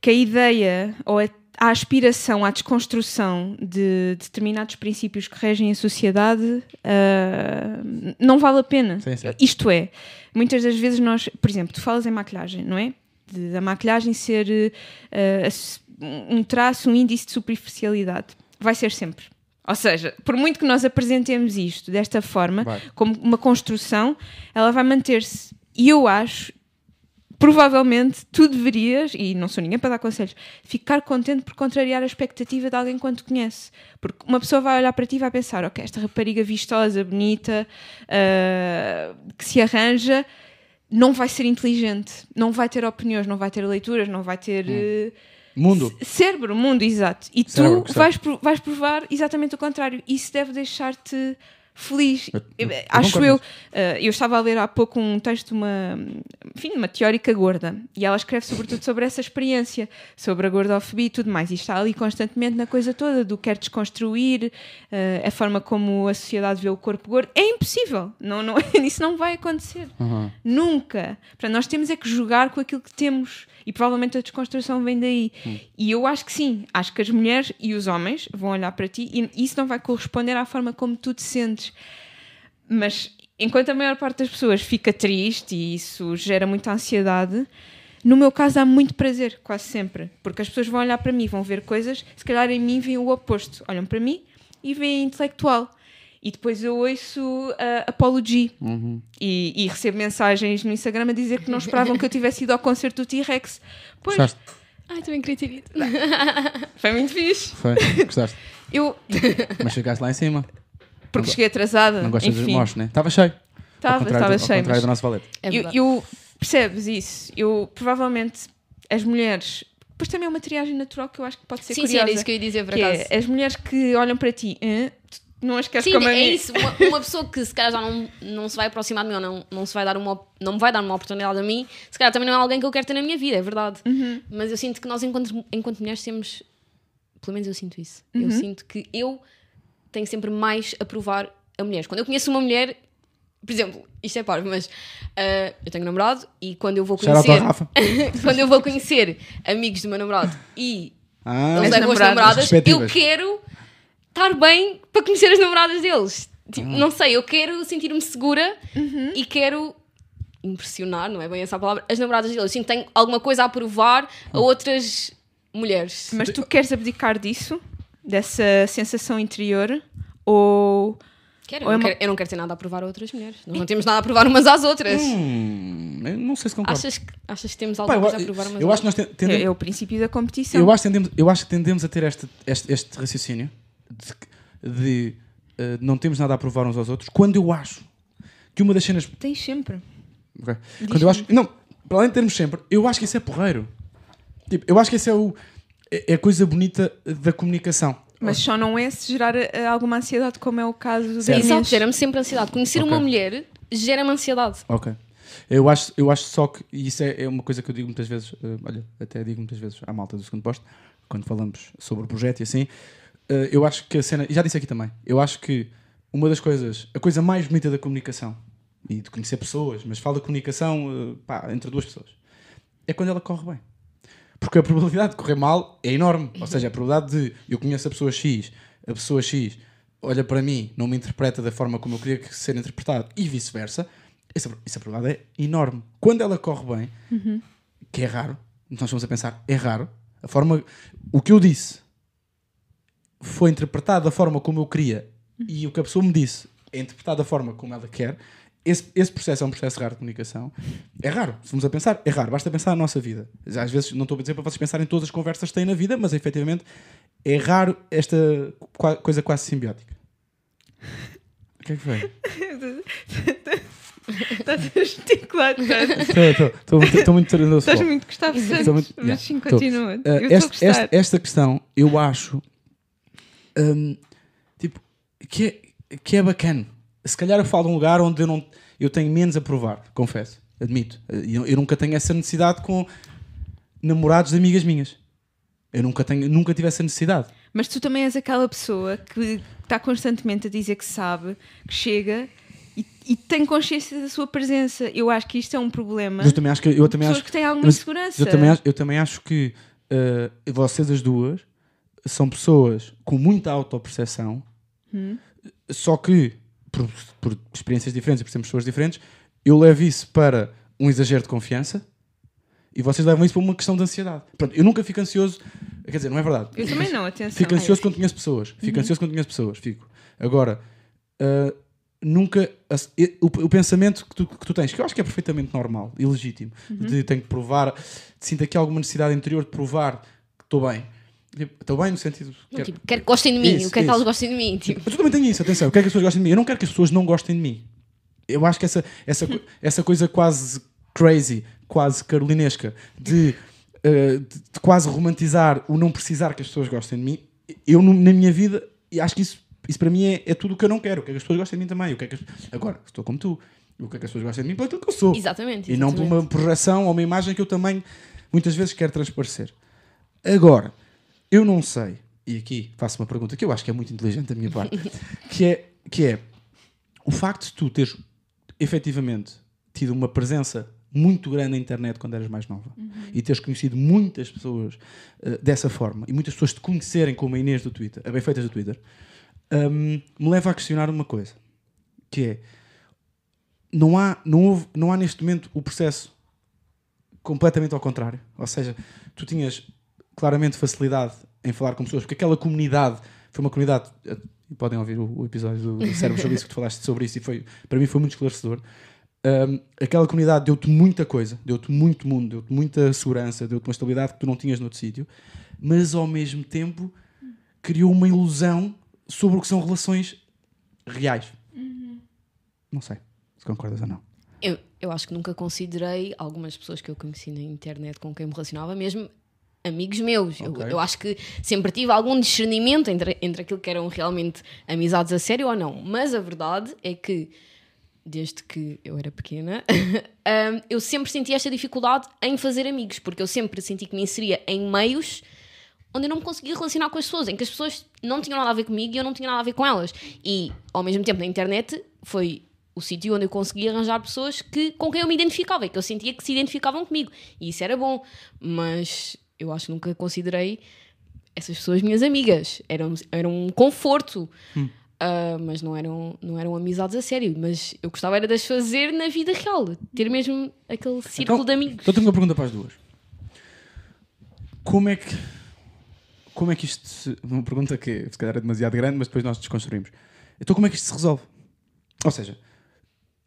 que a ideia ou a, a aspiração à desconstrução de determinados princípios que regem a sociedade uh, não vale a pena. Sim, sim. Isto é, muitas das vezes nós, por exemplo, tu falas em maquilhagem, não é? De, da maquilhagem ser uh, um traço, um índice de superficialidade. Vai ser sempre. Ou seja, por muito que nós apresentemos isto desta forma, Vai. como uma construção, ela vai manter-se. E eu acho, provavelmente, tu deverias, e não sou ninguém para dar conselhos, ficar contente por contrariar a expectativa de alguém quando te conhece. Porque uma pessoa vai olhar para ti e vai pensar: ok, esta rapariga vistosa, bonita, ah, que se arranja, não vai ser inteligente, não vai ter opiniões, não vai ter leituras, não vai ter. eh, Mundo. Cérebro, mundo, exato. E Cérebro, tu vais, vais provar exatamente o contrário. Isso deve deixar-te feliz. Eu- Acho eu. eh, eu estava a ler há pouco um texto de uma, enfim, uma teórica gorda. E ela escreve sobretudo sobre essa experiência, sobre a gordofobia e tudo mais. E está ali constantemente na coisa toda do quer desconstruir, eh, a forma como a sociedade vê o corpo gordo. É impossível. Não, não, isso não vai acontecer. Uhum. Nunca. Portanto, nós temos é que jogar com aquilo que temos e provavelmente a desconstrução vem daí. E eu acho que sim, acho que as mulheres e os homens vão olhar para ti e isso não vai corresponder à forma como tu te sentes. Mas enquanto a maior parte das pessoas fica triste e isso gera muita ansiedade, no meu caso há muito prazer, quase sempre. Porque as pessoas vão olhar para mim, vão ver coisas, se calhar em mim veem o oposto. Olham para mim e veem intelectual. E depois eu ouço uh, Apology Uhum. e, e recebo mensagens no Instagram a dizer que não esperavam que eu tivesse ido ao concerto do T-Rex. Pois, Gostaste? Ai, também queria ter ido. foi muito fixe. Foi? Gostaste? Eu, Mas chegaste lá em cima. porque Não cheguei atrasada. Não gostas de mosh, né? Estava cheio. Estava, estava do- ao cheio. contrário mas- do nosso valete. É eu, eu- percebes isso? Eu provavelmente as mulheres. Depois também é uma triagem natural que eu acho que pode ser Sim, sim, curiosa. era isso que eu ia dizer, por acaso. é, as mulheres que olham para ti, "Hã? Tu não as queres Sim, como é mim?" isso. Uma, uma pessoa que se calhar já não, não se vai aproximar de mim ou não, não, se vai dar uma, não me vai dar uma oportunidade a mim, se calhar também não é alguém que eu quero ter na minha vida, é verdade. Uhum. Mas eu sinto que nós, enquanto, enquanto mulheres, temos. Pelo menos eu sinto isso. Uhum. Eu sinto que eu tenho sempre mais a provar a mulheres. Quando eu conheço uma mulher, por exemplo, isto é parvo, mas ah, eu tenho namorado e quando eu vou conhecer. quando eu vou conhecer amigos do meu namorado e Ah, eles As levam as namoradas. eu quero estar bem para conhecer as namoradas deles. Tipo, Hum. Não sei, eu quero sentir-me segura e quero impressionar, não é bem essa a palavra, as namoradas deles. Sinto que tenho alguma coisa a provar Hum. a outras mulheres. Mas tu queres abdicar disso? Dessa sensação interior? Ou. Quero, Ou eu, é não uma- quero, eu não quero ter nada a provar a outras mulheres. Nós não temos nada a provar umas às outras. hum, eu não sei se concordo. Achas, que, achas que temos alguma eu, coisa a provar umas eu às acho que nós te- É, tendemos, é o princípio da competição. eu acho que tendemos, eu acho que tendemos a ter este, este, este raciocínio de, de, eh, não temos nada a provar uns aos outros quando eu acho que uma das cenas Tens sempre. Ok. Quando eu acho. Não, para além de termos sempre, eu acho que isso é porreiro. Tipo, eu acho que isso é, o, é é a coisa bonita da comunicação. Mas só não é se gerar eh, alguma ansiedade, como é o caso da. Inês. Exato, gera-me sempre ansiedade. Conhecer Ok. uma mulher gera-me ansiedade. Ok. Eu acho, eu acho só que. E isso é, é uma coisa que eu digo muitas vezes. eh, olha, até digo muitas vezes à malta do segundo posto, quando falamos sobre o projeto e assim. Eh, eu acho que a cena. E já disse aqui também. Eu acho que uma das coisas. A coisa mais bonita da comunicação. E de conhecer pessoas, mas falo da comunicação eh, pá, entre duas pessoas. É quando ela corre bem. Porque a probabilidade de correr mal é enorme. Ou seja, a probabilidade de eu conheço a pessoa X, a pessoa X olha para mim, não me interpreta da forma como eu queria que ser interpretado e vice-versa, essa, essa probabilidade é enorme. Quando ela corre bem, que é raro, nós estamos a pensar, é raro, a forma, o que eu disse foi interpretado da forma como eu queria e o que a pessoa me disse é interpretado da forma como ela quer, esse, esse processo é um processo raro de comunicação. É raro, se formos a pensar, é raro. Basta pensar na nossa vida. Às vezes, não estou a dizer para vocês pensarem em todas as conversas que têm na vida, mas efetivamente é raro esta coisa quase simbiótica. O que é que foi? Estás a gesticular. Estou muito- muito. Estás muito Gustavo Santos. Mas sim, continua. Esta, esta questão, eu acho hum, tipo, que, é, que é bacana. Se calhar eu falo de um lugar onde eu, não, eu tenho menos a provar, confesso, admito. Eu, eu nunca tenho essa necessidade com namorados de amigas minhas. Eu nunca, tenho, nunca tive essa necessidade. Mas tu também és aquela pessoa que está constantemente a dizer que sabe, que chega e, e tem consciência da sua presença. Eu acho que isto é um problema. Eu também acho que, eu também Pessoas acho, que têm alguma mas insegurança. eu também acho, eu também acho que uh, vocês as duas são pessoas com muita autoperceção, Hum. só que por, por experiências diferentes e por sermos pessoas diferentes, eu levo isso para um exagero de confiança e vocês levam isso para uma questão de ansiedade. Pronto, eu nunca fico ansioso, quer dizer, não é verdade. Eu também não, atenção. Fico ansioso quando conheço pessoas. Fico ansioso quando conheço pessoas. Fico. Agora, ah, nunca. O, o pensamento que tu, que tu tens, que eu acho que é perfeitamente normal e legítimo, de tenho que provar, sinto aqui alguma necessidade interior de provar que estou bem. Tipo, Estou bem no sentido. Não, quero- tipo, quero que gostem de mim, Isso, quero que isso. elas gostem de mim. Tipo. Mas eu também tenho isso, atenção. Eu quero que as pessoas gostem de mim. Eu não quero que as pessoas não gostem de mim. Eu acho que essa, essa, essa coisa quase crazy, quase carolinesca, de, eh, de- de quase romantizar o não precisar que as pessoas gostem de mim, eu na minha vida, e acho que isso, isso para mim é, é tudo o que eu não quero. Eu quero que as pessoas gostem de mim também. Eu quero que as- Agora, estou como tu. Eu quero que as pessoas gostem de mim aquilo que eu sou. Exatamente. E não por exatamente. uma projeção ou uma imagem que eu também muitas vezes quero transparecer. Agora, eu não sei, e aqui faço uma pergunta que eu acho que é muito inteligente da minha parte, que é, que é o facto de tu teres efetivamente tido uma presença muito grande na internet quando eras mais nova e teres conhecido muitas pessoas eh, dessa forma e muitas pessoas te conhecerem como a Inês do Twitter, a bem feitas do Twitter, hum, me leva a questionar uma coisa que é não há, não, houve, não há neste momento o processo completamente ao contrário. Ou seja, tu tinhas claramente facilidade em falar com pessoas, porque aquela comunidade foi uma comunidade. eh, E podem ouvir o, o episódio do, do Cérebro sobre isso, que tu falaste sobre isso, e foi, para mim foi muito esclarecedor. Um, aquela comunidade deu-te muita coisa, deu-te muito mundo, deu-te muita segurança, deu-te uma estabilidade que tu não tinhas noutro sítio, mas ao mesmo tempo criou uma ilusão sobre o que são relações reais. Não sei se concordas ou não. Eu, eu acho que nunca considerei algumas pessoas que eu conheci na internet com quem me relacionava mesmo amigos meus. Eu- Ok. Eu, acho que sempre tive algum discernimento entre, entre aquilo que eram realmente amizades a sério ou não. Mas a verdade é que, desde que eu era pequena, hum, eu sempre senti esta dificuldade em fazer amigos, porque eu sempre senti que me inseria em meios onde eu não me conseguia relacionar com as pessoas, em que as pessoas não tinham nada a ver comigo e eu não tinha nada a ver com elas. E, ao mesmo tempo, na internet foi o sítio onde eu conseguia arranjar pessoas que, com quem eu me identificava e que eu sentia que se identificavam comigo. E isso era bom. Mas eu acho que nunca considerei essas pessoas minhas amigas. Eram, eram um conforto. Ah, mas não eram, não eram amizades a sério. Mas eu gostava era de as fazer na vida real. Ter mesmo aquele círculo de amigos. Então tenho uma pergunta para as duas. Como é que. Como é que isto. Se, uma pergunta que se calhar é demasiado grande, mas depois nós desconstruímos. Então como é que isto se resolve? Ou seja,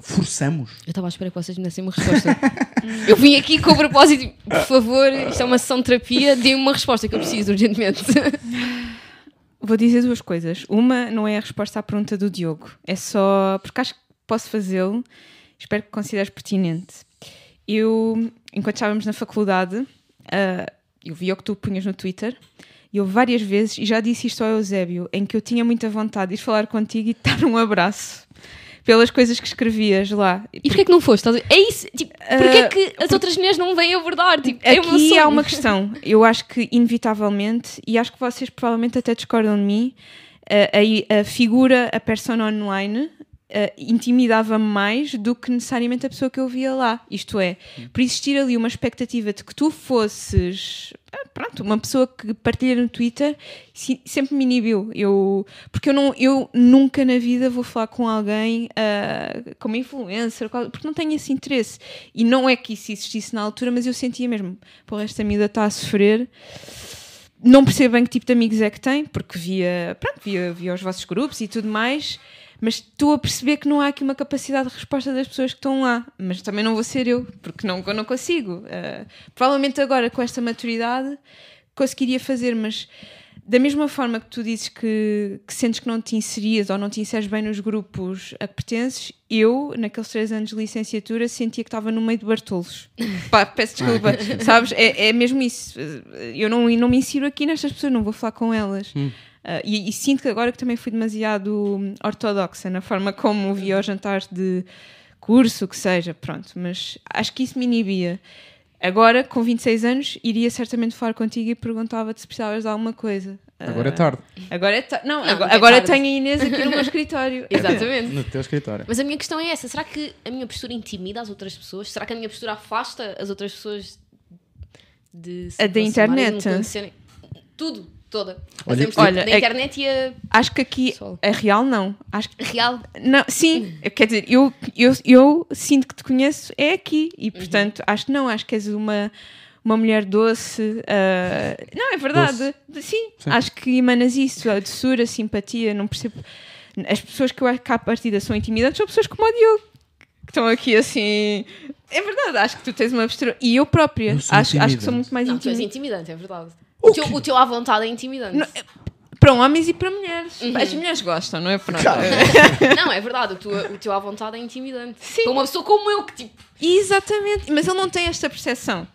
forçamos. Eu estava à espera que vocês me dessem uma resposta. eu vim aqui com o propósito, por favor, isto é uma sessão de terapia, dê-me uma resposta que eu preciso urgentemente. Vou dizer duas coisas. Uma não é a resposta à pergunta do Diogo. É só porque acho que posso fazê-lo. Espero que consideres pertinente. Eu, enquanto estávamos na faculdade, ah, eu vi o que tu punhas no Twitter e eu várias vezes, e já disse isto ao Eusébio, em que eu tinha muita vontade de ir falar contigo e de dar um abraço pelas coisas que escrevias lá. E porquê que não foste? É isso. Tipo, porquê é que as outras mulheres não vêm abordar? Tipo, é Aqui sonho. há uma questão. Eu acho que, inevitavelmente, e acho que vocês provavelmente até discordam de mim, a, a- a figura, a persona online, eh, intimidava-me mais do que necessariamente a pessoa que eu via lá. Isto é, por existir ali uma expectativa de que tu fosses. ah, Pronto, uma pessoa que partilha no Twitter sempre me inibiu. Eu, porque eu, não, eu nunca na vida vou falar com alguém ah, como influencer, porque não tenho esse interesse. E não é que isso existisse na altura, mas eu sentia mesmo, pô, esta miúda está a sofrer. Não percebo bem que tipo de amigos é que tem, porque via, pronto, via, via os vossos grupos e tudo mais, mas estou a perceber que não há aqui uma capacidade de resposta das pessoas que estão lá. Mas também não vou ser eu, porque não, eu não consigo. Ah, provavelmente agora, com esta maturidade, conseguiria fazer, mas da mesma forma que tu dizes que, que sentes que não te inserias ou não te inseres bem nos grupos a que pertences, eu, naqueles três anos de licenciatura, sentia que estava no meio de Bartolos. Pá, peço desculpa, sabes? É, é mesmo isso. Eu não, não me insiro aqui nestas pessoas, não vou falar com elas. Ah, e, e sinto que agora que também fui demasiado hum, ortodoxa na forma como via os jantares de curso, o que seja, pronto, mas acho que isso me inibia. Agora, com 26 anos, iria certamente falar contigo e perguntava-te se precisavas de alguma coisa. Agora é Ah, tarde. Agora é ta- Não, Não, agora, é agora tarde. tenho a Inês aqui no meu escritório. Exatamente. No teu escritório. Mas a minha questão é essa: será que a minha postura intimida as outras pessoas? Será que a minha postura afasta as outras pessoas de se A da internet? Tudo, toda. Olha, Fazemos olha, tudo. da é- internet e a Acho que aqui Pessoal. a real não. Acho que real. Não, sim, quer dizer, eu, eu, eu sinto que te conheço é aqui Uhum. e portanto acho que não, acho que és uma, uma mulher doce. ah, não, é verdade, sim, Sim. acho que emanas isso, a doçura, a simpatia, não percebo. As pessoas que eu acho que à partida são intimidantes são pessoas como o Diogo, que estão aqui assim. É verdade, acho que tu tens uma postura. E eu própria, Eu acho, acho que sou intimidante. muito mais Não, tu és intimidante. intimidante, é verdade. O O teu, o teu à vontade é intimidante. Não, Para homens e para mulheres. Uhum. As mulheres gostam, não é? Pronto. Calma. Não, é verdade, o teu, o teu à vontade é intimidante. Sim. Para uma pessoa como eu, que tipo. Exatamente, mas ele não tem esta percepção.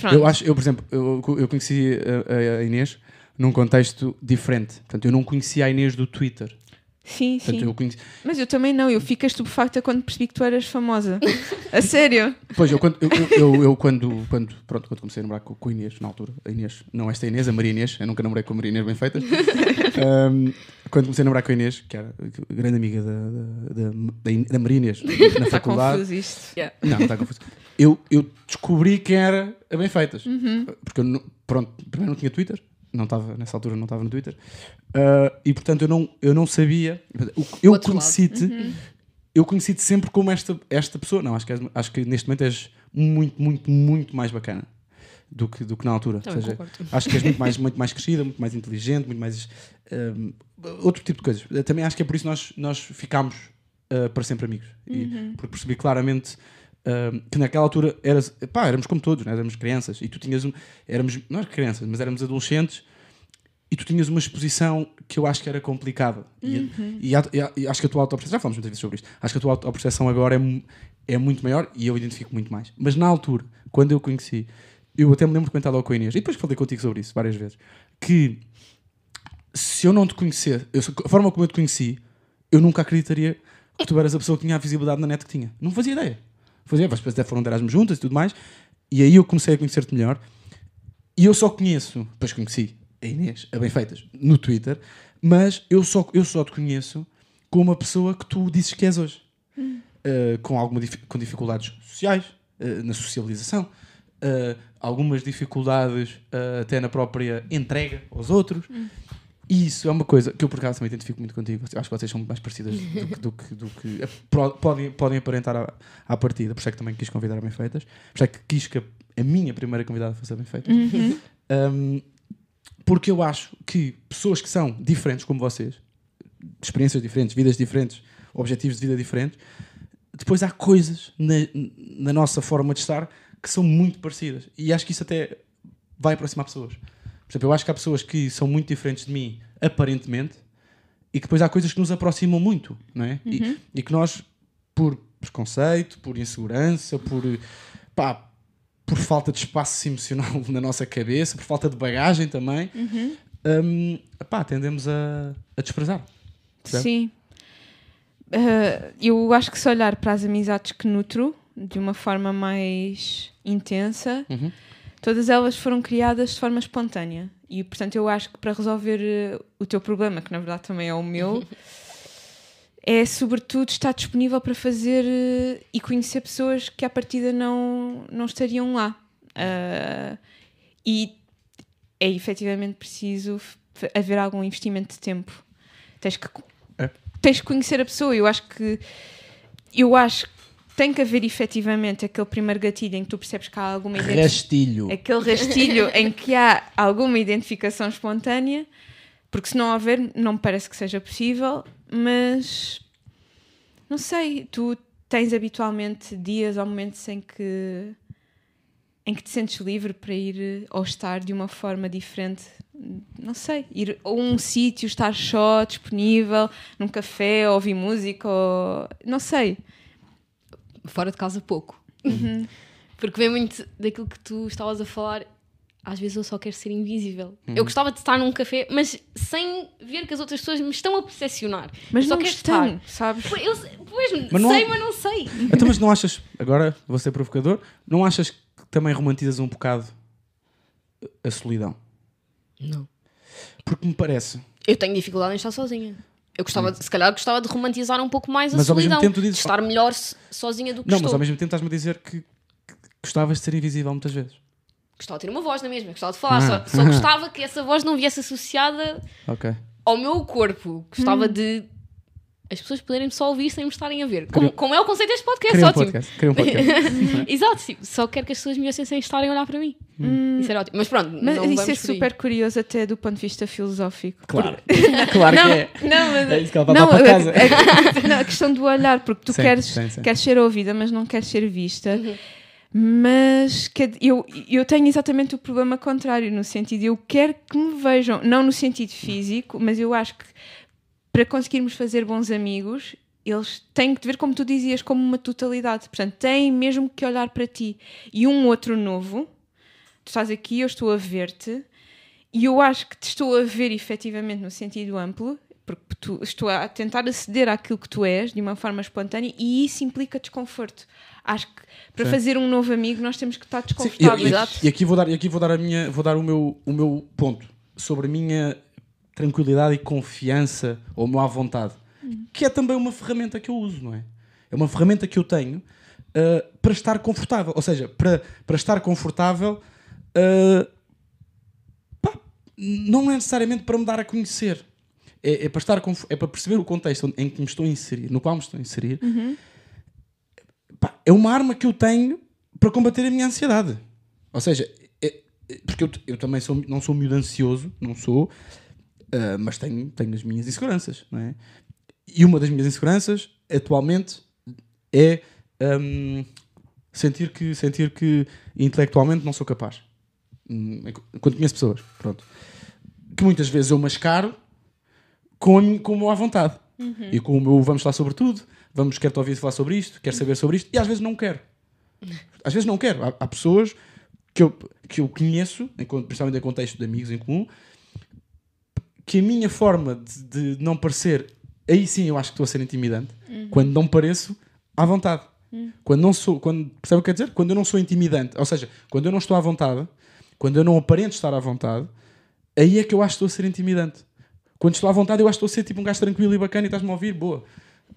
Pronto. Eu acho, eu, por exemplo, eu, eu conheci a, a Inês num contexto diferente. Portanto, eu não conhecia a Inês do Twitter. Sim, Portanto, sim. eu conheci... Mas eu também não, eu fico estupefacta quando percebi que tu eras famosa. A sério? Pois, eu, quando, eu, eu, eu- eu quando, quando, pronto, quando comecei a namorar com, com a Inês, na altura, a Inês, não esta Inês, a Maria Inês, eu nunca namorei com a Maria Inês bem feitas. Ahm, quando comecei a namorar com a Inês, que era grande amiga da, da, da, da, Maria Inês, na Está faculdade. confuso isto. Não, não está confuso. Eu, eu descobri quem era a Bem Feitas. Porque eu, não- pronto, primeiro não tinha Twitter. Não estava, nessa altura não estava no Twitter. Ah, e portanto eu não, eu não sabia. Eu, conheci-te eu conheci-te sempre como esta, esta pessoa. Não, acho que, és- acho que neste momento és muito, muito, muito mais bacana do que, do que na altura. Ou seja, concordo. acho que és muito mais, muito mais crescida, muito mais inteligente, muito mais. hum, outro tipo de coisas. Também acho que é por isso nós, nós ficámos uh, para sempre amigos. E, porque percebi claramente hum, que naquela altura eras, pá, éramos como todos, né? éramos crianças e tu tinhas um, éramos, não éramos crianças, mas éramos adolescentes e tu tinhas uma exposição que eu acho que era complicada. E, e e e acho que a tua autopercepção, já falamos muitas vezes sobre isto, acho que a tua autopercepção agora é, é muito maior e eu identifico muito mais. Mas na altura, quando eu conheci, eu até me lembro de comentar logo com a Inês, e depois falei contigo sobre isso várias vezes, que se eu não te conhecer, eu- a forma como eu te conheci, eu nunca acreditaria que tu eras a pessoa que tinha a visibilidade na net que tinha. Não fazia ideia. Fazia, mas depois até foram de Erasmus juntas e tudo mais, e aí eu comecei a conhecer-te melhor. E eu só conheço, depois conheci a Inês, a Bem-Feitas, no Twitter, mas eu só, eu só te conheço como a pessoa que tu dizes que és hoje. Uh, com, alguma com dificuldades sociais, uh, na socialização, uh, algumas dificuldades até na própria entrega aos outros. E isso é uma coisa que eu por acaso também identifico muito contigo. Acho que vocês são muito mais parecidas do que, do que, do que- pro- podem, podem aparentar à, à partida. Por isso é que também quis convidar a Bem-Feitas. Por isso é que quis que a, a minha primeira convidada fosse a Bem-Feitas. Um, porque eu acho que pessoas que são diferentes como vocês, experiências diferentes, vidas diferentes, objetivos de vida diferentes, depois há coisas na, na nossa forma de estar que são muito parecidas. E acho que isso até vai aproximar pessoas. Por exemplo, eu acho que há pessoas que são muito diferentes de mim, aparentemente, e que depois há coisas que nos aproximam muito, não é? E, e que nós, por preconceito, por insegurança, por, pá, por falta de espaço emocional na nossa cabeça, por falta de bagagem também, hum, pá, tendemos a, a desprezar. Certo? Sim. Ah, eu acho que se olhar para as amizades que nutro de uma forma mais intensa, Uhum. Todas elas foram criadas de forma espontânea. E portanto eu acho que para resolver eh, o teu problema, que na verdade também é o meu, é sobretudo estar disponível para fazer eh, e conhecer pessoas que à partida não, não estariam lá. Ah, e é efetivamente preciso haver algum investimento de tempo. Tens que, É. tens que conhecer a pessoa. Eu acho que eu acho que tem que haver efetivamente aquele primeiro gatilho em que tu percebes que há alguma identificação Rastilho. aquele rastilho em que há alguma identificação espontânea, porque se não houver, não me parece que seja possível, mas não sei, tu tens habitualmente dias ou momentos em que em que te sentes livre para ir ou estar de uma forma diferente, não sei, ir a um sítio, estar só disponível, num café, ouvir música, ou não sei. Fora de casa, pouco. Uhum. Porque vem muito daquilo que tu estavas a falar. Às vezes eu só quero ser invisível. Uhum. Eu gostava de estar num café, mas sem ver que as outras pessoas me estão a percepcionar. Mas eu só não quero estão, estar. sabes? Pois, eu, pois Mas não sei, há- mas não sei. Então, mas não achas, agora vou ser provocador, não achas que também romantizas um bocado a solidão? Não. Porque me parece, Eu tenho dificuldade em estar sozinha. Eu gostava, de- se calhar, gostava de romantizar um pouco mais a Mas ao mesmo solidão. tempo dizes- de estar melhor so- sozinha do que não, estou. mas ao mesmo tempo estás-me a dizer que, que gostavas de ser invisível muitas vezes. Gostava de ter uma voz na mesma, gostava de falar. Ah. Só, só gostava que essa voz não viesse associada Ok. ao meu corpo. Gostava Hum. de as pessoas poderem só ouvir sem me estarem a ver. Como, como é o conceito deste podcast, Queria um ótimo. podcast. Queria um podcast. Exato, sim. só quero que as pessoas me ouçam sem estarem a olhar para mim. Isso era ótimo. Mas pronto, Hum. Mas não isso vamos é super curioso até do ponto de vista filosófico. claro. claro Não, que é. não, mas É isso que ela vai não, para a- casa. a- não, a questão do olhar, porque tu Sim, queres, sim, sim. queres ser ouvida, mas não queres ser vista. Mas que- eu, eu tenho exatamente o problema contrário, no sentido, eu quero que me vejam, não no sentido físico, mas eu acho que para conseguirmos fazer bons amigos, eles têm que te ver, como tu dizias, como uma totalidade. Portanto, têm mesmo que olhar para ti. E um outro novo, tu estás aqui, eu estou a ver-te, e eu acho que te estou a ver efetivamente no sentido amplo, porque tu, estou a tentar aceder àquilo que tu és de uma forma espontânea, e isso implica desconforto. Acho que para Sim. fazer um novo amigo nós temos que estar Sim, e, desconfortáveis. e- e aqui vou dar, aqui vou dar a minha, vou dar o meu, o meu ponto sobre a minha tranquilidade e confiança ou à vontade, que é também uma ferramenta que eu uso, não é? É uma ferramenta que eu tenho ah, para estar confortável, ou seja, para, para estar confortável, ah, pá, não é necessariamente para me dar a conhecer. é, é para estar é para perceber o contexto em que me estou a inserir, no qual me estou a inserir. Pá, é uma arma que eu tenho para combater a minha ansiedade. Ou seja, é- é- porque eu, eu também sou, não sou miúdo ansioso, não sou, ah, mas tenho, tenho as minhas inseguranças, não é? E uma das minhas inseguranças, atualmente, é hum, sentir, que, sentir que intelectualmente não sou capaz. Hum, Quando conheço pessoas, pronto. Que muitas vezes eu mascaro com, a com o meu à vontade. E com o meu vamos falar sobre tudo, vamos, quero-te ouvir falar sobre isto, quero saber sobre isto, e às vezes não quero. Às vezes não quero. Há, há pessoas que eu, que eu conheço, principalmente em contexto de amigos em comum, que a minha forma de, de não parecer, aí sim eu acho que estou a ser intimidante, quando não pareço à vontade. Quando não sou, quando, percebe o que quer dizer? Quando eu não sou intimidante, ou seja, quando eu não estou à vontade, quando eu não aparento estar à vontade, aí é que eu acho que estou a ser intimidante. Quando estou à vontade, eu acho que estou a ser tipo um gajo tranquilo e bacana e estás-me a ouvir, boa.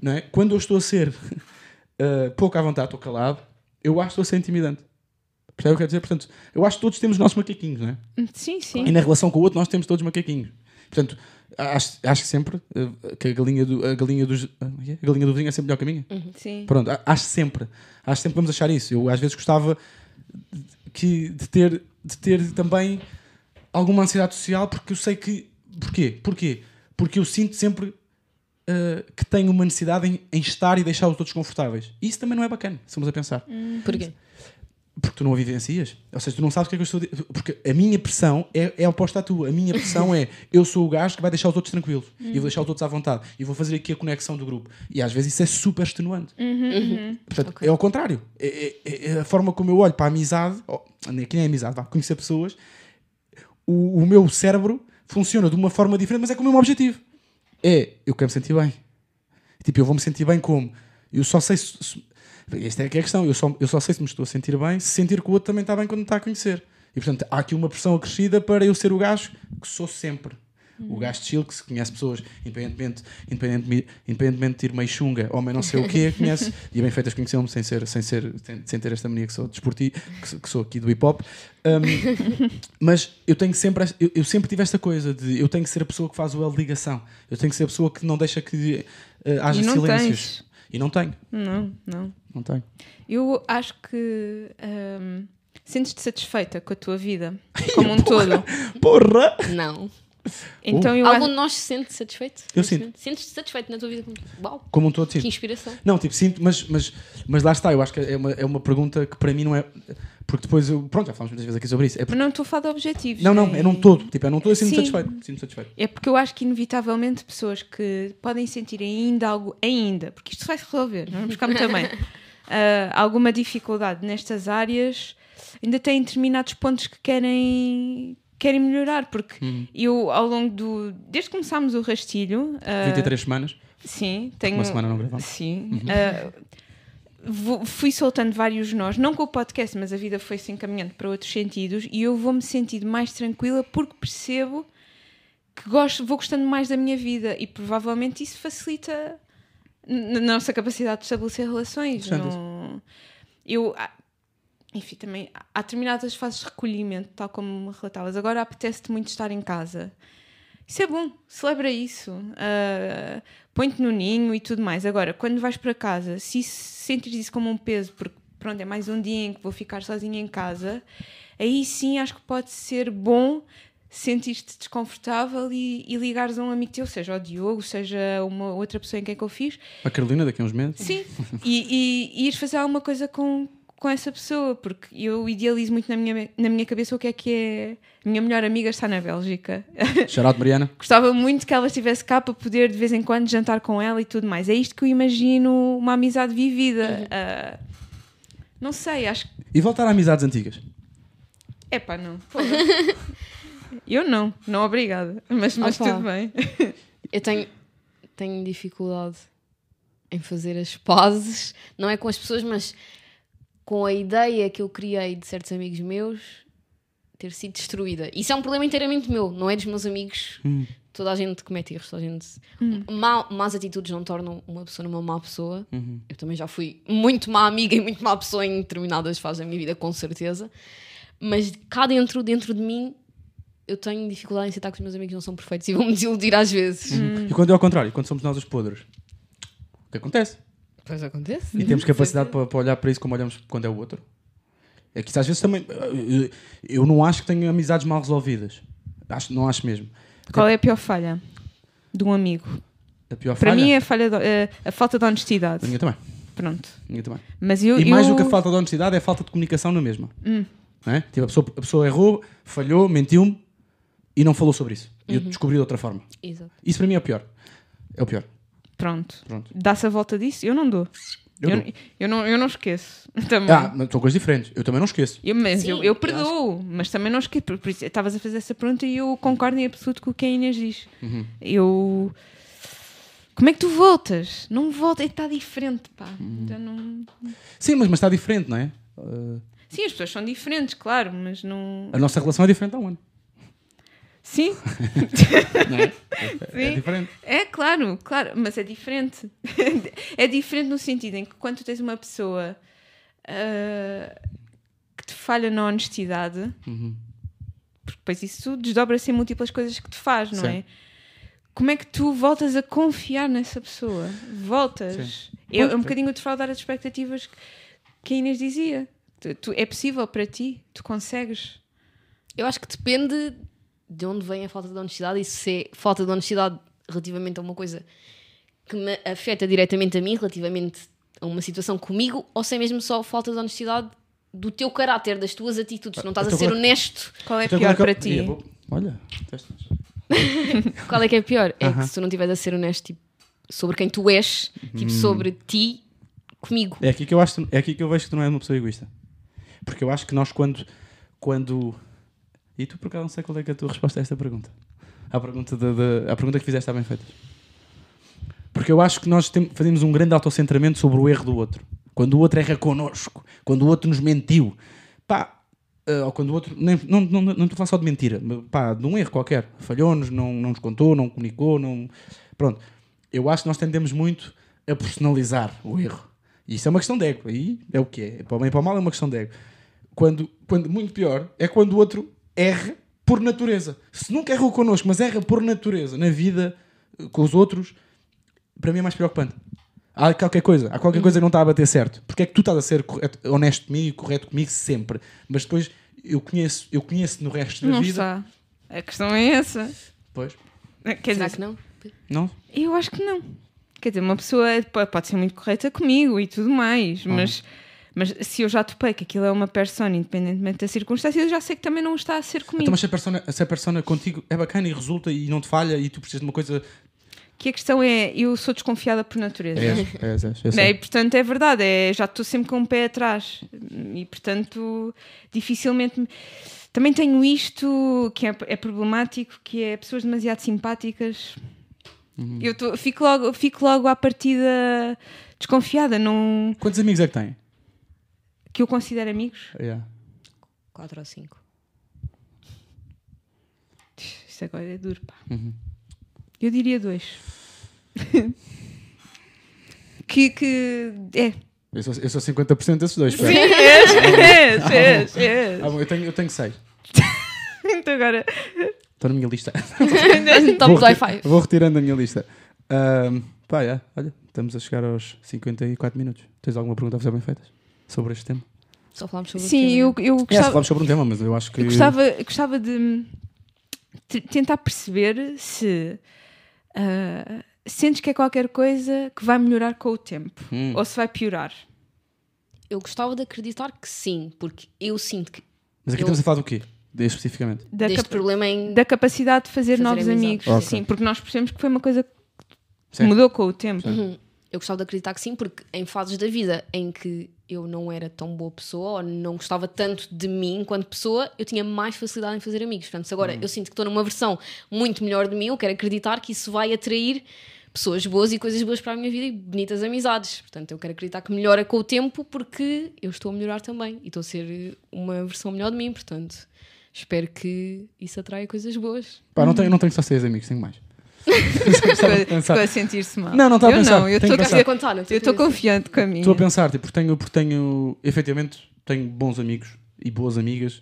Não é? Quando eu estou a ser eh, pouco à vontade, estou calado, eu acho que estou a ser intimidante. Percebe o que quer dizer? Portanto, eu acho que todos temos os nossos macaquinhos, não é? Sim, sim. E na relação com o outro, nós temos todos macaquinhos. Portanto, acho, acho sempre eh, que a galinha, do, a, galinha dos, ah, é é? a galinha do vizinho é sempre melhor que a minha. Sim. Pronto, acho sempre. Acho sempre que vamos achar isso. Eu às vezes gostava de- que, de, ter, de ter também alguma ansiedade social porque eu sei que. Porquê? Porquê? Porque eu sinto sempre ah, que tenho uma necessidade em, em estar e deixar os outros confortáveis. Isso também não é bacana, se vamos a pensar. Porquê? Porque tu não a vivencias. Ou seja, tu não sabes o que é que eu estou a dizer. Porque a minha pressão é, é oposta à tua. A minha pressão é eu sou o gajo que vai deixar os outros tranquilos e vou deixar os outros à vontade e vou fazer aqui a conexão do grupo. E às vezes isso é super extenuante. Portanto, é ao contrário. É, é- é a forma como eu olho para a amizade, que nem é amizade, vá, conhecer pessoas, o, o meu cérebro funciona de uma forma diferente, mas é com o mesmo objetivo. É, eu quero me sentir bem. Tipo, eu vou me sentir bem como? Eu só sei se. se- esta é que é a questão. Eu só, eu só sei se me estou a sentir bem se sentir que o outro também está bem quando me está a conhecer. E portanto, há aqui uma pressão acrescida para eu ser o gajo que sou sempre. O gajo de chill que se conhece pessoas, independentemente, independentemente, independentemente de ir meio chunga ou meio não sei o quê, conhece. E bem feitas conheceu-me sem, ser, sem, ser, sem, sem ter esta mania que sou desportivo, que, sou- que sou aqui do hip hop. Um, mas eu tenho sempre, eu, eu sempre tive esta coisa de eu tenho que ser a pessoa que faz o L ligação. Eu tenho que ser a pessoa que não deixa que eh, haja silêncios. tens. E não tenho, Não, não. não tenho. Eu acho que hum, sentes-te satisfeita com a tua vida como um todo. Porra! Não. Então eu Algum de nós se sente satisfeito? Eu sinto. Sentes-te satisfeito na tua vida? Uau, Como um todo, que sim. inspiração. Não, tipo, sinto, mas, mas, mas lá está, eu acho que é uma, é uma pergunta que para mim não é. Porque depois eu. Pronto, já falamos muitas vezes aqui sobre isso. É Mas porque- não estou a falar de objetivos. não, não, é num todo. Tipo, é num todo eu sinto-me Sim. satisfeito. Sinto-me satisfeito. É porque eu acho que, inevitavelmente, pessoas que podem sentir ainda algo, ainda, porque isto vai se resolver, não vamos ficar muito bem, ah, alguma dificuldade nestas áreas, ainda têm determinados pontos que querem, querem melhorar, porque Hum. eu, ao longo do. Desde que começámos o rastilho. ah, 23 semanas, Sim, tenho. uma semana não gravamos. Sim. vou- fui soltando vários nós, não com o podcast, mas a vida foi se encaminhando para outros sentidos e eu vou-me sentindo mais tranquila porque percebo que gosto, vou gostando mais da minha vida e provavelmente isso facilita na nossa capacidade de estabelecer relações. Não- eu, ah, enfim, também há- determinadas fases de recolhimento, tal como relatavas. Agora apetece-te muito estar em casa. Isso é bom, celebra isso. Ah, Põe-te no ninho e tudo mais. Agora, quando vais para casa, se sentires isso como um peso, porque pronto, é mais um dia em que vou ficar sozinha em casa, aí sim acho que pode ser bom sentir-te desconfortável e, e ligares a um amigo teu, seja o Diogo, seja uma outra pessoa em quem confio, A Carolina, daqui a uns meses. Sim, e, e, e ires fazer alguma coisa com, com essa pessoa, porque eu idealizo muito na minha, na minha cabeça o que é que é. A minha melhor amiga está na Bélgica. Shout Mariana. Gostava muito que ela estivesse cá para poder de vez em quando jantar com ela e tudo mais. É isto que eu imagino uma amizade vivida. Ah, não sei, acho que. E voltar a amizades antigas. Epá, não. Porra. eu não, não obrigada. Mas, mas Opa. tudo bem. Eu tenho, tenho dificuldade em fazer as pazes, não é com as pessoas, mas com a ideia que eu criei de certos amigos meus ter sido destruída. Isso é um problema inteiramente meu, não é dos meus amigos. Hum. Toda a gente comete erros, toda a gente. Má, más atitudes não tornam uma pessoa uma má pessoa. Uhum. Eu também já fui muito má amiga e muito má pessoa em determinadas fases da minha vida, com certeza. Mas cá dentro, dentro de mim, eu tenho dificuldade em aceitar que os meus amigos não são perfeitos e vão-me desiludir às vezes. E quando é ao contrário, quando somos nós os podres, o que acontece? Pois acontece. E temos capacidade para, para olhar para isso como olhamos quando é o outro. É que às vezes também. eu- não acho que tenho amizades mal resolvidas. Acho, não acho mesmo. Qual é a pior falha de um amigo? A pior Para falha. mim é a, falha de- eh, a falta de honestidade. A minha também. Pronto. a minha também. Mas eu. E mais eu... do que a falta de honestidade é a falta de comunicação na mesma. Hum. Não é? Tipo, a, pessoa, a pessoa errou, falhou, mentiu-me e não falou sobre isso. E eu Uhum. descobri de outra forma. Exato. Isso para mim é o pior. É o pior. Pronto. Pronto. Dá-se a volta disso? Eu não dou. Eu Eu, eu não, eu não esqueço. Também. Ah, mas são coisas diferentes. Eu também não esqueço. Eu, mas Sim, eu, eu eu perdoo, mas também não esqueço. Por, por isso, estavas a fazer essa pergunta e eu concordo em absoluto com o que a Inês diz. Uhum. Eu. Como é que tu voltas? Não volta, está diferente, pá. Uhum. Já não... Sim, mas, mas está diferente, não é? Uh, Sim, as pessoas são diferentes, claro, mas não. a nossa relação é diferente há um ano. Sim, Não é? É, é Sim. diferente. é claro, claro, mas é diferente. é diferente no sentido em que quando tu tens uma pessoa ah, que te falha na honestidade, Uhum. porque depois isso desdobra-se em múltiplas coisas que te faz, não Sim. é? Como é que tu voltas a confiar nessa pessoa? Voltas. É, é um bocadinho defraudar as expectativas que- que a Inês dizia. Tu- tu- é possível para ti? Tu consegues? Eu acho que depende de onde vem a falta de honestidade e se é falta de honestidade relativamente a uma coisa que me afeta diretamente a mim, relativamente a uma situação comigo, ou se é mesmo só falta de honestidade do teu caráter, das tuas atitudes. Não estás a então ser qual é- honesto. Qual é Então, pior como é para eu- ti? Vou- Olha. Qual é que é pior? É que se tu não estiveres a ser honesto tipo, sobre quem tu és, tipo, sobre ti, comigo. É aqui que eu acho, é aqui que eu vejo que tu não és uma pessoa egoísta. Porque eu acho que nós quando quando e tu por acaso não sei qual é, é a tua resposta a esta pergunta. À pergunta de, de- à pergunta que fizeste está bem feita. Porque eu acho que nós tem- fazemos um grande autocentramento sobre o erro do outro. Quando o outro erra connosco, quando o outro nos mentiu, pá, eh, ou quando o outro, nem, não, não, não estou a falar só de mentira, pá, de um erro qualquer, falhou-nos, não, não nos contou, não comunicou, não. Pronto. Eu acho que nós tendemos muito a personalizar o erro. E isso é uma questão de ego. Aí é o que é. Para o bem e para o mal é uma questão de ego. Quando, quando muito pior é quando o outro erra por natureza. Se nunca errou connosco, mas erra por natureza na vida eh, com os outros, para mim é mais preocupante. Há qualquer coisa, há qualquer coisa que não está a bater certo. Porque é que tu estás a ser correto- honesto comigo e correto comigo sempre, mas depois eu conheço, eu conheço no resto da Não vida. está. A questão é essa. Pois. Quer Será dizer, que não? Não? eu acho que não. Quer dizer, uma pessoa po- pode ser muito correta comigo e tudo mais, mas, mas se eu já topei que aquilo é uma persona, independentemente da circunstância, eu já sei que também não está a ser comigo. Então, mas se a, persona, se a persona contigo é bacana e resulta e não te falha e tu precisas de uma coisa. Que a questão é, eu sou desconfiada por natureza. É, é, é, eu Né? sei. E portanto é verdade, é, já estou sempre com o pé atrás e portanto dificilmente. me- Também tenho isto que é, é problemático, que é pessoas demasiado simpáticas. Uhum. Eu tô- fico, logo, fico logo à partida desconfiada, não, Quantos amigos é que tem? Que eu considero amigos. Yeah. 4 ou 5. Isto agora é duro, pá. Uhum. Eu diria dois. que, que é. Eu sou, eu sou 50% desses dois. Sim, és, és, és, és. Ah, bom, eu, tenho, eu tenho 6. Então agora. Estou na minha lista. Top vou, reti- Wi-Fi. vou retirando a minha lista. Ahm, pá, é, olha, estamos a chegar aos 54 minutos. Tens alguma pergunta a fazer bem feitas sobre este tema? Só falámos sobre o Sim, tema. eu, eu É, gostava, falamos sobre um tema, mas eu acho que. eu gostava, gostava de te- tentar perceber se ah, sentes que é qualquer coisa que vai melhorar com o tempo Hum. ou se vai piorar. Eu gostava de acreditar que sim, porque eu sinto que Mas aqui eu- estamos a falar do quê? De, especificamente. Da, deste problema em. da capacidade de fazer, Fazer novos amizades. amigos. Ok. Sim, porque nós percebemos que foi uma coisa que Sim. mudou com o tempo. Uhum. Eu gostava de acreditar que sim, porque em fases da vida em que eu não era tão boa pessoa ou não gostava tanto de mim enquanto pessoa, eu tinha mais facilidade em fazer amigos. Portanto, se agora eu sinto que estou numa versão muito melhor de mim, eu quero acreditar que isso vai atrair pessoas boas e coisas boas para a minha vida e bonitas amizades. Portanto, eu quero acreditar que melhora com o tempo porque eu estou a melhorar também e estou a ser uma versão melhor de mim. Portanto, espero que isso atraia coisas boas. Pá, não tenho, não tenho só 6 amigos, tenho mais. Ficou, a sentir-se mal. Não, não estava a pensar. Não, eu estou estou confiante com a minha. Estou a pensar, tipo, porque tenho, porque tenho, efetivamente, tenho bons amigos e boas amigas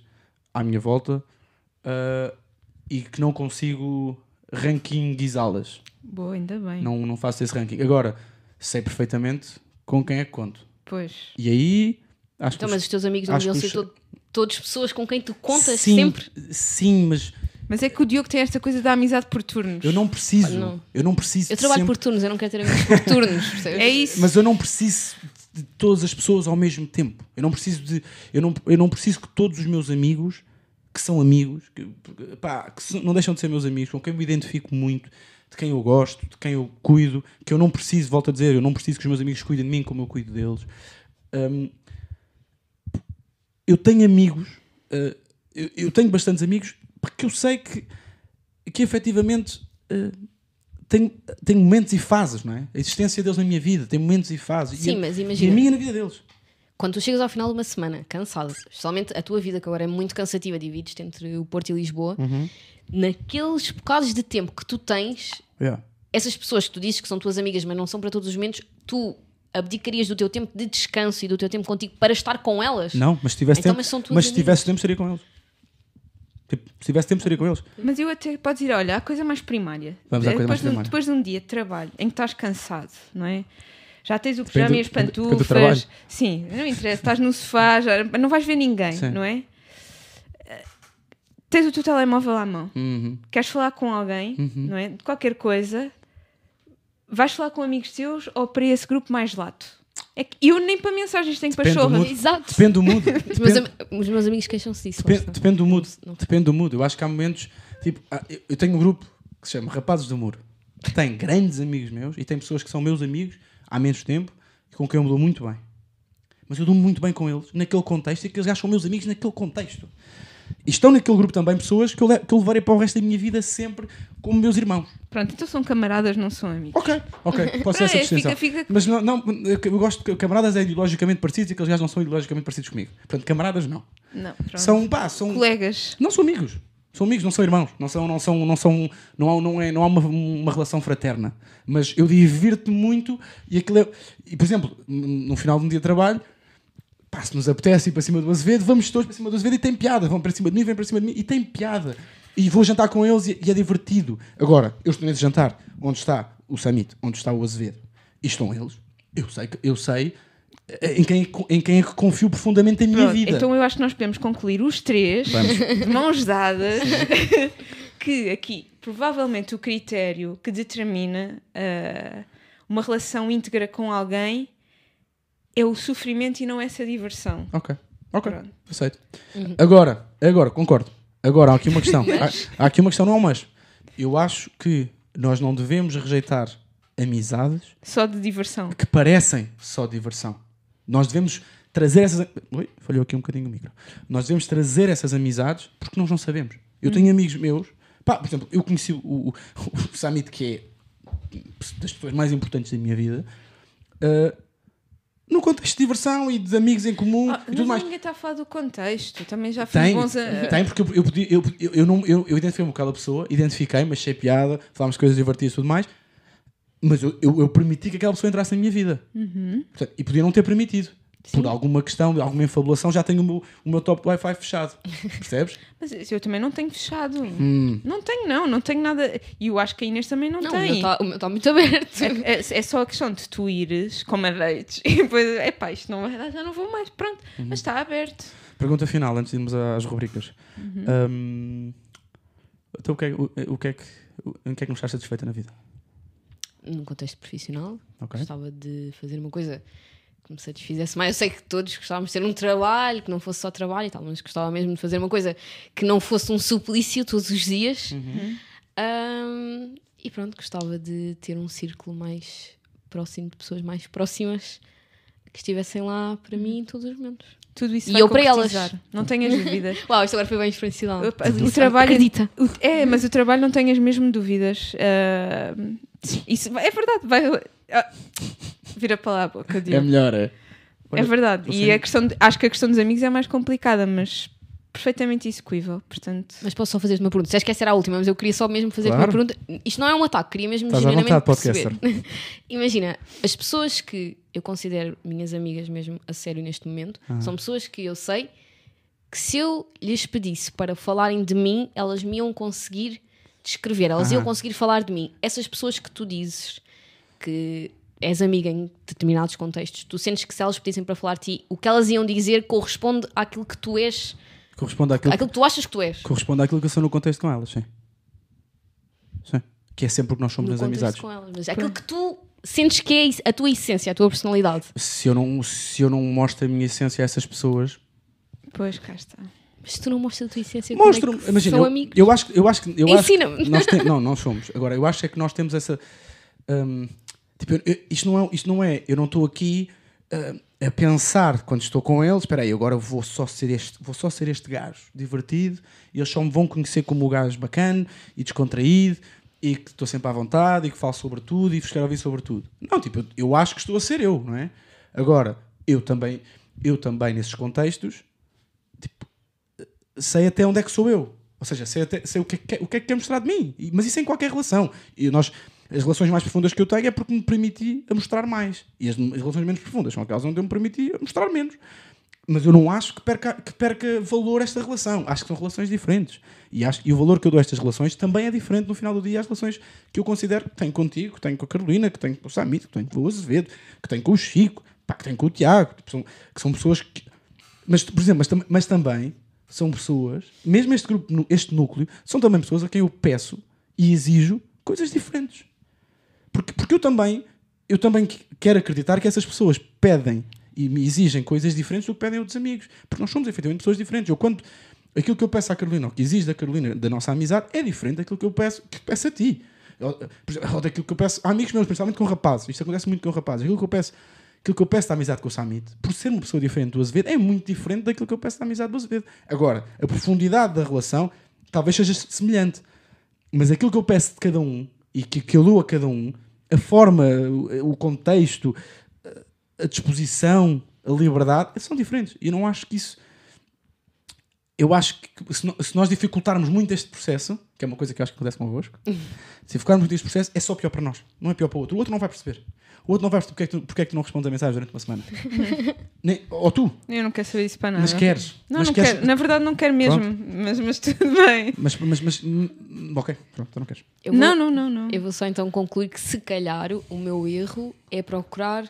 à minha volta. ah, e que não consigo rankinguizá-las. Boa, ainda bem. Não, não faço esse ranking. Agora, sei perfeitamente com quem é que conto. Pois. E aí, acho Então, que. mas os teus amigos não deviam ser os- to- todos pessoas com quem tu contas sim, sempre? Sim, mas Mas é que o Diogo tem esta coisa da amizade por turnos. eu não preciso. Não. Eu não preciso Eu trabalho sempre- por turnos, eu não quero ter amigos por turnos? É isso. Mas eu não preciso de todas as pessoas ao mesmo tempo. Eu não preciso de. Eu não, eu não preciso que todos os meus amigos, que são amigos, que, pá, que não deixam de ser meus amigos, com quem me identifico muito, de quem eu gosto, de quem eu cuido, que eu não preciso, volto a dizer, eu não preciso que os meus amigos cuidem de mim como eu cuido deles. Hum, eu tenho amigos, uh, eu, eu tenho bastantes amigos, porque eu sei que, que efetivamente. uh, tenho, tenho momentos e fases, não é? A existência deles na minha vida tem momentos e fases. Sim, e, a- mas E a imagina. minha na vida deles. Quando tu chegas ao final de uma semana, cansado, especialmente a tua vida, que agora é muito cansativa, divides-te entre o Porto e Lisboa, Uhum. naqueles bocados de tempo que tu tens, essas pessoas que tu dizes que são tuas amigas, mas não são para todos os momentos, tu abdicarias do teu tempo de descanso e do teu tempo contigo para estar com elas? Não, mas se tivesse Então, tempo, mas mas se tivesse tempo, estaria com eles. Tipo, se tivesse tempo, estaria com eles. Mas eu até podes ir, olha, a coisa mais primária. Vamos à coisa mais depois, de um, primária. depois de um dia de trabalho em que estás cansado, não é? Já tens o pijama e as pantufas. Sim, não interessa, estás no sofá, já, não vais ver ninguém, Sim. não é? Tens o teu telemóvel à mão, Uhum. queres falar com alguém, não é? De qualquer coisa, vais falar com amigos teus ou para esse grupo mais lato? É que eu nem para mensagens tenho Depende do pachorra. mood. Exato. Depende do mood. Os meus, Depende, am- os meus amigos queixam-se disso. depende, depende do mood. Não- Depende do mood. Eu acho que há momentos. Tipo, ah, eu- tenho um grupo que se chama Rapazes do Muro. Que tem grandes amigos meus e tem pessoas que são meus amigos há menos tempo e com quem eu me dou muito bem. Mas eu dou-me muito bem com eles naquele contexto e aqueles gajos são meus amigos naquele contexto. Estão naquele grupo também pessoas que eu, que eu levarei para o resto da minha vida sempre como meus irmãos. Pronto, então são camaradas, não são amigos. Ok, ok, posso ser essa É, distinção. fica- fica- Mas não, não, eu gosto que camaradas é ideologicamente parecidos e aqueles gajos não são ideologicamente parecidos comigo. Portanto, camaradas não. Não, pronto. São, pá, são. colegas. Não são amigos. São amigos, não são irmãos. Não são, não são, não são, não há, não é, não há uma, uma relação fraterna. Mas eu divirto-me muito e aquilo é, E, por exemplo, no final de um dia de trabalho, pá, se nos apetece ir para cima do Azevedo, vamos todos para cima do Azevedo e tem piada. Vão para cima de mim, vêm para cima de mim e tem piada. E vou jantar com eles e, e é divertido. Agora, eu estou nesse jantar, onde está o Summit, onde está o Azevedo, e estão eles. Eu sei, eu sei eh, em quem, em quem é que confio profundamente a minha Pronto, vida. Então eu acho que nós podemos concluir os três, Vamos. de mãos dadas, que aqui, provavelmente, o critério que determina ah, uma relação íntegra com alguém é o sofrimento e não essa diversão. Ok, ok, Pronto. aceito. Agora, agora, concordo. Agora, há aqui uma questão. há, há aqui uma questão, não é um mas. Eu acho que nós não devemos rejeitar amizades Só de diversão. que parecem só diversão. Nós devemos trazer essas. Ui, falhou aqui um bocadinho o micro. Nós devemos trazer essas amizades porque nós não sabemos. Eu tenho amigos meus. Pá, por exemplo, eu conheci o, o, o Samit, que é das pessoas mais importantes da minha vida, ah, no contexto de diversão e de amigos em comum Ah, e mas tudo mais. ninguém está a falar do contexto. Também já fiz Tem, bons. a- tem, porque eu, eu, podia- eu, eu, eu não, eu, eu identifiquei-me com aquela pessoa, identifiquei-me, achei piada, falámos coisas divertidas e tudo mais, mas eu, eu, eu permiti que aquela pessoa entrasse na minha vida. Uhum. Portanto, e podia não ter permitido. Por alguma questão, alguma infabulação, já tenho o meu, o meu top Wi-Fi fechado. Percebes? Mas eu também não tenho fechado. Hum. Não tenho, não. Não tenho nada. E eu acho que a Inês também não, Não, o meu tem. está tá muito aberto. É, é- é só a questão de tu ires como a dates e depois, epá, isto não vai dar, já não vou mais, pronto. Uhum. Mas está aberto. Pergunta final, antes de irmos às rubricas. Uhum. Hum, então, o que, é, o, o que é que, o- em que é que não estás satisfeita na vida? Num contexto profissional, Ok? gostava de fazer uma coisa que me satisfizesse mais. Eu sei que todos gostávamos de ter um trabalho, que não fosse só trabalho e tal, mas gostava mesmo de fazer uma coisa que não fosse um suplício todos os dias. Ahm, e pronto, gostava de ter um círculo mais próximo de pessoas mais próximas que estivessem lá para mim em todos os momentos. Tudo isso E vai eu para elas. Não tenhas dúvidas. Uau, isto agora foi bem experiencial. O, o trabalho. Acredita. o- é, mas o trabalho não tenhas mesmo dúvidas. Ah, isso é verdade. Vai, ah, vira para lá a boca, eu digo. melhor, é. É verdade. E a questão de- acho que a questão dos amigos é mais complicada, mas perfeitamente execuível. Portanto, Mas posso só fazer uma pergunta? Se que essa era a última, mas eu queria só mesmo fazer Claro. uma pergunta. Isto não é um ataque, queria mesmo Estás genuinamente vontade, perceber. Imagina, as pessoas que eu considero minhas amigas mesmo a sério neste momento Ah. são pessoas que eu sei que se eu lhes pedisse para falarem de mim, elas me iam conseguir descrever, elas Aham. iam conseguir falar de mim. Essas pessoas que tu dizes que és amiga em determinados contextos, tu sentes que se elas pedissem para falar de ti, o que elas iam dizer corresponde àquilo que tu és, Corresponde àquilo, àquilo que tu achas que tu és. corresponde àquilo que eu sou no contexto com elas, sim. Sim. Que é sempre o que nós somos no nas amizades. com elas. Mas é aquilo que tu sentes que é a tua essência, a tua personalidade. Se eu, não, se eu não mostro a minha essência a essas pessoas, Pois, cá está. Mas tu não mostras a tua essência, mostro como é Imagina, são eu, amigos? eu acho, eu acho que. Eu Ensina-me. nós tem- não, nós somos. Agora, eu acho é que nós temos essa. hum, tipo, eu- eu- isto, não é, isto não é. Eu não estou aqui hum, a pensar quando estou com eles. Espera aí, agora vou só ser este, vou só ser este gajo divertido e eles só me vão conhecer como o gajo bacana e descontraído e que estou sempre à vontade e que falo sobre tudo e vos quero ouvir sobre tudo. Não, tipo, eu, eu acho que estou a ser eu, não é? Agora, eu também, eu também nesses contextos, sei até onde é que sou eu. Ou seja, sei, até, sei o, que é, que- o que é que quer mostrar de mim. Mas isso em qualquer relação. E nós, as relações mais profundas que eu tenho é porque me permiti a mostrar mais. E as, as relações menos profundas são aquelas onde eu me permiti a mostrar menos. Mas eu não acho que perca, que perca valor esta relação. Acho que são relações diferentes. E, acho, e o valor que eu dou a estas relações também é diferente no final do dia às relações que eu considero que tenho contigo, que tenho com a Carolina, que tenho com o Samito, que tenho com o Azevedo, que tenho com o Chico, pá, que tenho com o Tiago. Tipo, são, que são pessoas que. Mas, por exemplo, mas, mas também são pessoas, mesmo este grupo, este núcleo, são também pessoas a quem eu peço e exijo coisas diferentes. Porque, porque eu também eu também que- quero acreditar que essas pessoas pedem e me exigem coisas diferentes do que pedem outros amigos. Porque nós somos efetivamente pessoas diferentes. Eu quando aquilo que eu peço à Carolina, ou que exijo da Carolina, da nossa amizade, é diferente daquilo que eu peço, que peço a ti. Ou, ou daquilo que eu peço a amigos meus, principalmente com rapazes. Isto acontece muito com rapazes. Aquilo que eu peço, aquilo que eu peço da amizade com o Samit, por ser uma pessoa diferente do Azevedo, é muito diferente daquilo que eu peço da amizade do Azevedo. Agora, a profundidade da relação talvez seja semelhante. Mas aquilo que eu peço de cada um e que, que eu dou a cada um, a forma, o, o contexto, a- disposição, a liberdade, são diferentes. E eu não acho que isso. Eu acho que se, no- se nós dificultarmos muito este processo, que é uma coisa que eu acho que acontece convosco, se dificultarmos muito este processo, é só pior para nós. Não é pior para o outro. O outro não vai perceber. O outro não vai perceber porque é que tu, porque é que tu não respondes a mensagem durante uma semana. Nem, ou tu, Eu não quero saber isso para nada. mas queres. Não, mas não queres, quero. Na verdade, não quero mesmo. Mas, mas tudo bem. Mas, mas, mas, hum, ok, pronto, então não queres. Vou- Não, não, não, não. Eu vou só então concluir que se calhar o meu erro é procurar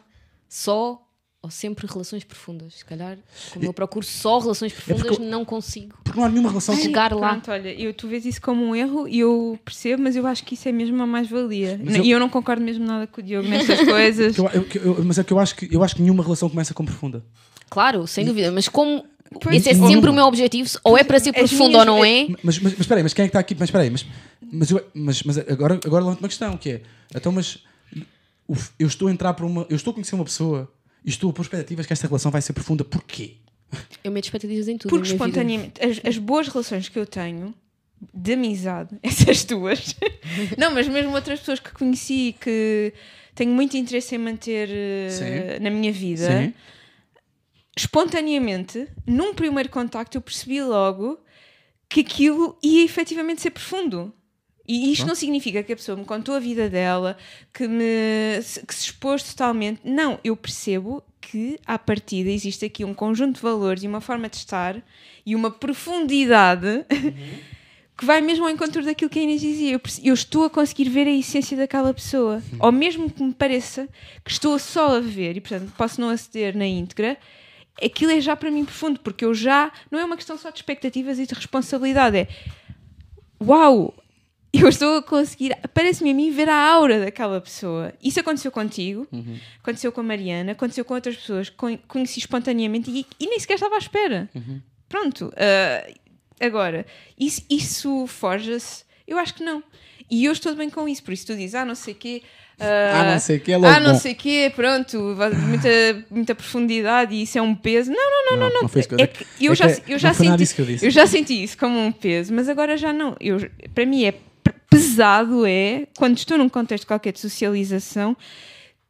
só ou sempre relações profundas. Se calhar, como eu procuro só relações profundas, porque eu- não consigo. Porque não há nenhuma relação chegar lá. Pronto, olha, eu, tu vês isso como um erro e eu percebo, mas eu acho que isso é mesmo uma mais-valia. E eu- eu... não concordo mesmo nada com o Diogo nestas coisas. eu- eu- que eu- mas é que eu acho que eu acho que nenhuma relação começa com profunda. Claro, sem dúvida, mas como Pois, esse é sempre não. o meu objetivo, ou é para ser profundo minhas- ou não é, Mas, mas, mas espera aí, mas quem é que está aqui? Mas espera aí, mas, mas, eu- mas, mas agora, agora levanto uma questão, que é, então, mas eu estou a entrar para uma, eu estou a conhecer uma pessoa e estou a pôr expectativas que esta relação vai ser profunda, porquê? eu meto expectativas em tudo. Porque na minha vida. espontaneamente, as, as boas relações que eu tenho de amizade, essas duas, não, mas mesmo outras pessoas que conheci e que tenho muito interesse em manter eh, Sim. na minha vida, Sim. espontaneamente, num primeiro contacto, eu percebi logo que aquilo ia efetivamente ser profundo. E isto não significa que a pessoa me contou a vida dela, que, me, se- que se expôs totalmente. Não, eu percebo que, à partida, existe aqui um conjunto de valores e uma forma de estar e uma profundidade que vai mesmo ao encontro daquilo que a Inês dizia. Eu, eu estou a conseguir ver a essência daquela pessoa. Ou mesmo que me pareça que estou só a ver e, portanto, posso não aceder na íntegra, aquilo é já para mim profundo, porque eu já. Não é uma questão só de expectativas e de responsabilidade, é. Uau! Eu estou a conseguir, parece-me a mim, ver a aura daquela pessoa. Isso aconteceu contigo, aconteceu com a Mariana, aconteceu com outras pessoas que con- conheci espontaneamente e, e nem sequer estava à espera. Pronto. ah, agora, isso, isso forja-se? Eu acho que não. E eu estou bem com isso, por isso tu dizes, ah, não sei o quê. Ah, não sei o quê, logo Ah, não bom. sei o quê, pronto, muita, muita profundidade e isso é um peso. Não, não, não, não. não. isso que eu É que eu é já, que eu já não senti eu já senti isso como um peso, mas agora já não. Eu, para mim é pesado é quando estou num contexto qualquer de socialização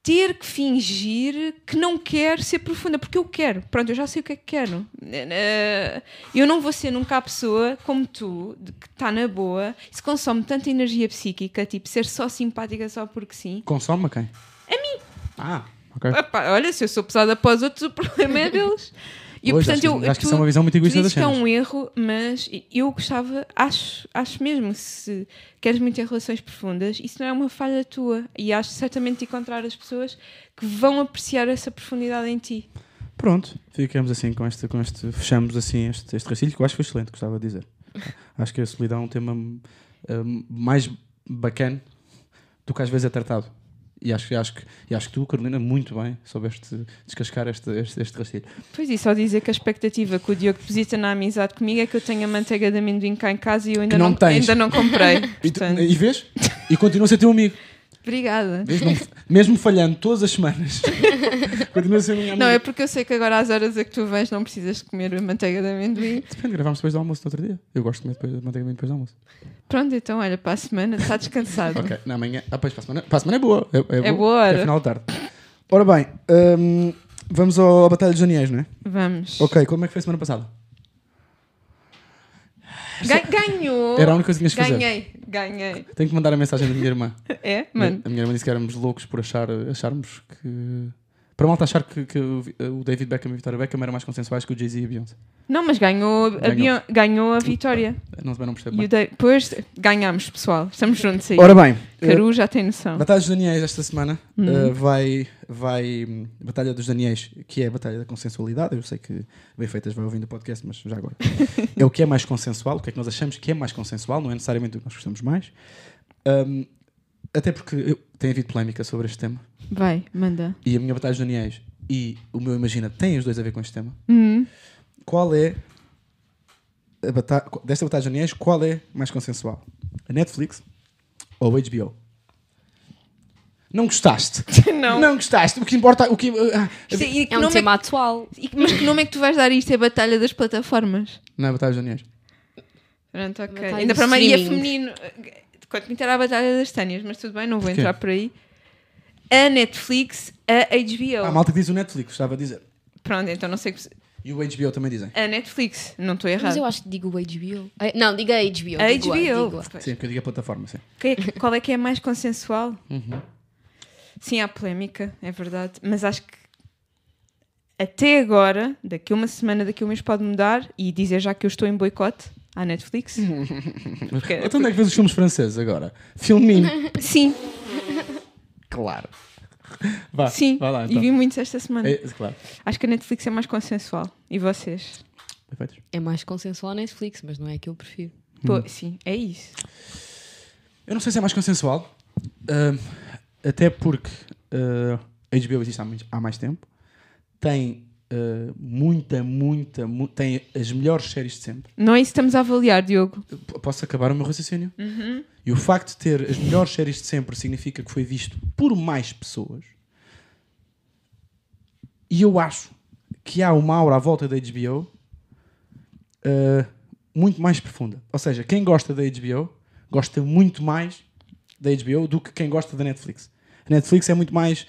ter que fingir que não quero ser profunda, porque eu quero. Pronto, eu já sei o que é que quero. Eh, Eu não vou ser nunca a pessoa como tu, que está na boa, isso consome tanta energia psíquica, tipo, ser só simpática só porque sim. Consome a quem? A mim. Ah, ok. Epá, olha, se eu sou pesada para os outros, o problema é deles. E Pois, portanto, acho eu, acho que isso é uma visão muito egoísta das dizes que é cenas. um erro, mas eu gostava, acho, acho mesmo, se queres muito ter relações profundas, isso não é uma falha tua. E acho certamente de encontrar as pessoas que vão apreciar essa profundidade em ti. Pronto, ficamos assim com este, com este fechamos assim este, este que eu acho que foi excelente, gostava de dizer. acho que a solidão é um tema hum, mais bacana do que às vezes é tratado. E acho, que- acho, que, e acho que tu, Carolina, muito bem soubeste descascar este, este, este rastilho. Pois e só dizer que a expectativa que o Diogo deposita na amizade comigo é que eu tenha manteiga de amendoim cá em casa e eu ainda Que não não, ainda não comprei. E, tu- e vês? E continua a ser teu amigo. Obrigada. Não- mesmo falhando todas as semanas, continua a ser minha amiga. Não, é porque eu sei que agora às horas a que tu vens não precisas de comer a manteiga de amendoim. Depende, gravámos depois do almoço no outro dia. Eu gosto de comer depois, manteiga de amendoim depois do almoço. Pronto, então olha, para a semana está descansado. Ok, na manhã. Ah, pois, para a semana, para a semana é boa. É, É boa hora. É final da tarde. Ora bem, hum, vamos ao, à Batalha dos Daniels, não é? Vamos. Ok, como é que foi a semana passada? Ga- Ganhou! Era a única coisa que tinhas que fazer. Ganhei, ganhei. Tenho que mandar a mensagem da minha irmã. É, mano. A minha irmã disse que éramos loucos por achar, acharmos que. Para malta achar que, que o David Beckham e a Victoria Beckham eram mais consensuais que o Jay-Z e a Beyoncé. Não, mas ganhou, a, Ganhou. Bion- ganhou a vitória. Não, não percebo bem. Depois ganhámos, pessoal. Estamos juntos aí. Ora bem, eh, Caru já tem noção. Batalha dos Daniels esta semana Hum. eh, vai, vai. hum, Batalha dos Daniels, que é a Batalha da Consensualidade. Eu sei que bem feitas vai ouvindo o podcast, mas já agora. é o que é mais consensual, o que é que nós achamos que é mais consensual, não é necessariamente o que nós gostamos mais. Hum, até porque eu- tem havido polémica sobre este tema. Vai, manda. E a minha Batalha dos Daniels e o meu Imagina têm os dois a ver com este tema. Hum. Qual é. A bata- desta Batalha dos Daniels, qual é mais consensual? A Netflix ou a HBO? Não gostaste? Não. Não gostaste. O que importa. O que, ah, é- e que É um nome tema atual. e que- mas que nome é que tu vais dar isto? É a Batalha das Plataformas. não é Batalha dos Daniels. Pronto, ok. Batalha Ainda para Maria streaming. feminino. Quanto me era a Batalha das Tânias, mas tudo bem, não vou Porquê? entrar por aí. A Netflix, a HBO. A malta que diz o Netflix, estava a dizer. Pronto, então não sei. que- E o HBO também dizem. A Netflix, não estou Mas errado. eu acho que digo o HBO. Eh, Não, diga a HBO. A digo HBO. digo Pois. Sim, porque eu digo a plataforma, sim. Que é que- Qual é que é mais consensual? Uhum. Sim, há polémica, é verdade. Mas acho que até agora, daqui a uma semana, daqui a um mês pode mudar e dizer já que eu estou em boicote à Netflix. Porque- Então onde é que vês os filmes franceses agora? Filminho. Sim, claro. Vá, sim. vá lá E então. vi muitos esta semana. É, claro. Acho que a Netflix é mais consensual. E vocês? Perfeitos. É mais consensual a Netflix, mas não é a que eu prefiro. Pô, Hum. sim, é isso. Eu não sei se é mais consensual, ahm, até porque ah, a HBO existe há, muito- há mais tempo, tem ah, muita, muita, mu- tem as melhores séries de sempre. Não é isso que estamos a avaliar, Diogo. P- Posso acabar o meu raciocínio? Uhum. E o facto de ter as melhores séries de sempre significa que foi visto por mais pessoas. E eu acho que há uma aura à volta da HBO ah, muito mais profunda. Ou seja, quem gosta da HBO gosta muito mais da HBO do que quem gosta da Netflix. A Netflix é muito mais.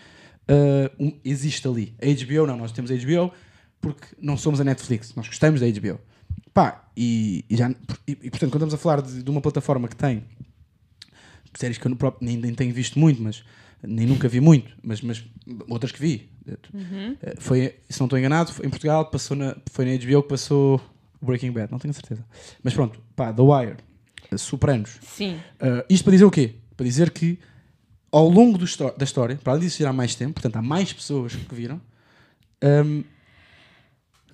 ah, um- existe ali. A HBO não, nós temos a HBO porque não somos a Netflix, nós gostamos da HBO. Pá, e, e já, e, e, portanto, quando estamos a falar de, de uma plataforma que tem séries que eu próprio, nem, nem tenho visto muito, mas nem nunca vi muito, mas, mas outras que vi. Eh, Foi, se não estou enganado, em Portugal passou na, foi na HBO que passou o Breaking Bad, não tenho certeza. Mas pronto, pá, The Wire, eh, Sopranos. Sim. Uh, isto para dizer o quê? Para dizer que ao longo da história, para além disso há mais tempo, portanto há mais pessoas que viram. um,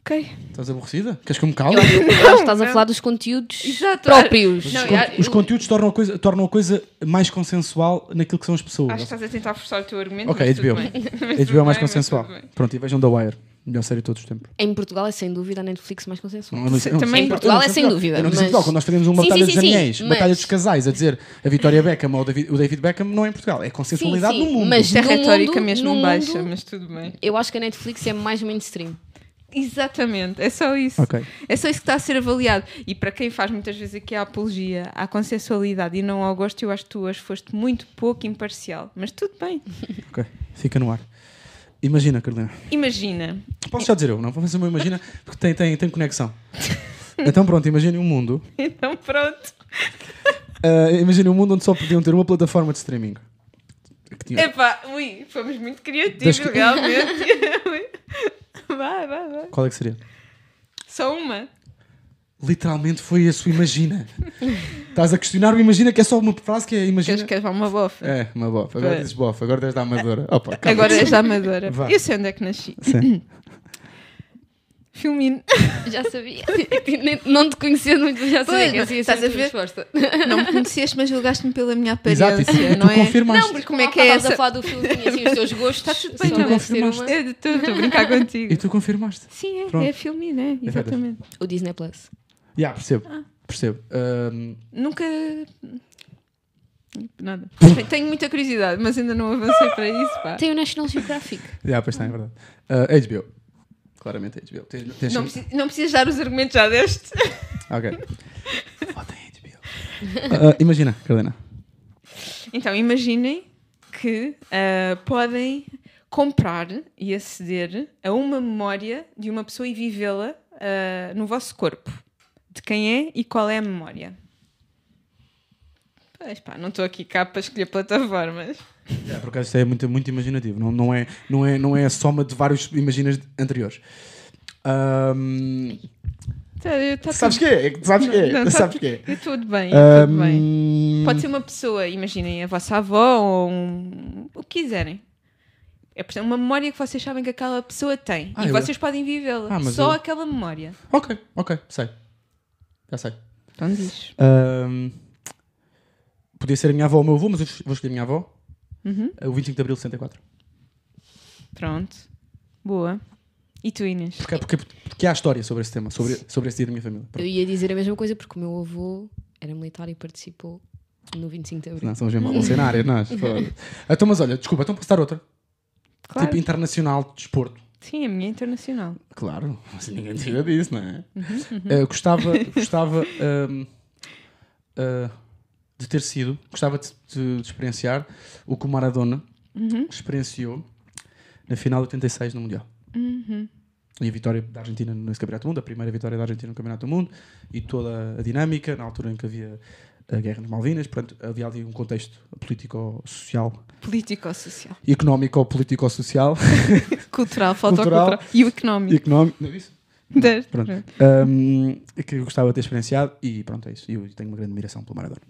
Ok. estás aborrecida? Queres que eu me calme? Eu eu estás a falar dos conteúdos Exato. próprios. Não, Os, con- os conteúdos tornam a, coisa, tornam a coisa mais consensual naquilo que são as pessoas. Acho que estás a tentar forçar o teu argumento. Ok, HBO. HBO é mais consensual. Pronto, e vejam The Wire. Melhor série de todos os tempos. Em Portugal é sem dúvida a Netflix mais consensual. Não eu não Também em Portugal não é sem dúvida, não mas- Portugal. Quando nós fazemos uma Sim, batalha sim, dos sim, Daniels, mas- batalha dos casais, a dizer a Vitória Beckham ou o David, Beckham, não é em Portugal. É consensualidade Sim, sim, no mundo. mas- Isto é retórica mundo- mesmo no baixa, mundo- mas tudo bem. Eu acho que a Netflix é mais mainstream. Exatamente, é só isso. Ok. É só isso que está a ser avaliado. E para quem faz muitas vezes aqui a apologia à consensualidade e não ao gosto, eu acho que tu hoje foste muito pouco imparcial. Mas tudo bem. Ok, fica no ar. Imagina, Carolina. Imagina. Posso já dizer eu, não? Vou fazer uma imagina porque tem, tem, tem conexão. Então pronto, imagine um mundo. Então pronto. Uh, imagine um mundo onde só podiam ter uma plataforma de streaming. Que tinha- Epá, ui, fomos muito criativos, realmente. vai, vai, vai. Qual é que seria? Só uma. Literalmente foi a sua imagina. Estás a questionar o imagina que é só uma frase que é imagina. Queres que levar uma bofa? É, uma bofa. Agora dizes bofa, agora és da amadora. Opa, calma. Agora és da Amadora. Vá. Eu sei onde é que nasci. Sim. Filmino. Já sabia. Não te conhecendo muito, já sabia Pois, que essa ia estás a ver? resposta. Não me conhecias, mas julgaste-me pela minha Exato, aparência, isso, e tu não é? confirmaste. Não, porque Como é que é essa? a falar do filme e assim, os teus gostos. Está tudo bem, não. ser uma. Eu Estou estou a brincar contigo. E tu confirmaste. Sim, é, Pronto. é filme, né? Exatamente. O Disney Plus. Já, percebo. Ah. Percebo. Ahm, Nunca. Nada. Tenho muita curiosidade, mas ainda não avancei para isso, pá. Tem o National Geographic. já, pois está, é verdade. Ah, HBO. Claramente HBO. Tens, tens Não, preci- não precisas dar os argumentos já deste. Ok. Votem em HBO. Ah, imagina, Carolina. Então, imaginem que ah, podem comprar e aceder a uma memória de uma pessoa e vivê-la ah, no vosso corpo. De quem é e qual é a memória. Pois pá, não estou aqui cá para escolher plataformas. É, por acaso isto é muito, muito imaginativo. Não, não, é, não, é, não é a soma de vários imaginas anteriores. Ahm, Tá, tá sabes tudo- que é? Sabes que é? Não, tá- Sabes que é? De bem, estou de bem. Pode ser uma pessoa, imaginem a vossa avó ou um, o que quiserem. É uma memória que vocês sabem que aquela pessoa tem Ah, e eu- vocês podem vivê-la. Ah, Só eu- aquela memória. Ok, ok, sei. Já sei. Então diz. Ahm, podia ser a minha avó ou o meu avô, mas eu vou escolher a minha avó. Uhum. O 25 de Abril de 64. Pronto. Boa. E tu, Inês? Porque, porque, porque há história sobre esse tema, sobre, sobre esse dia da minha família. Eu ia dizer a mesma coisa porque o meu avô era militar e participou no 25 de Abril. Não, somos mesmo revolucionários, nós. Então, mas olha, desculpa, então posso dar outra? Claro. Tipo internacional de desporto. Sim, a minha é internacional. Claro, mas ninguém tira disso, não é? Uhum, Eh, gostava gostava ah, de ter sido, gostava de, de- de experienciar o que o Maradona Uhum. experienciou na final de 86 no Mundial. Uhum. E a vitória da Argentina nesse Campeonato do Mundo, a primeira vitória da Argentina no Campeonato do Mundo e toda a dinâmica, na altura em que havia a guerra nas Malvinas, portanto, havia ali um contexto político-social, Político-social. económico-político-social Cultural, falta o Cultural. cultural. E o económico. e económico. Não é isso? Deste. Pronto. Pronto. Um, que eu gostava de ter experienciado e pronto, é isso. E Eu tenho uma grande admiração pelo Maradona.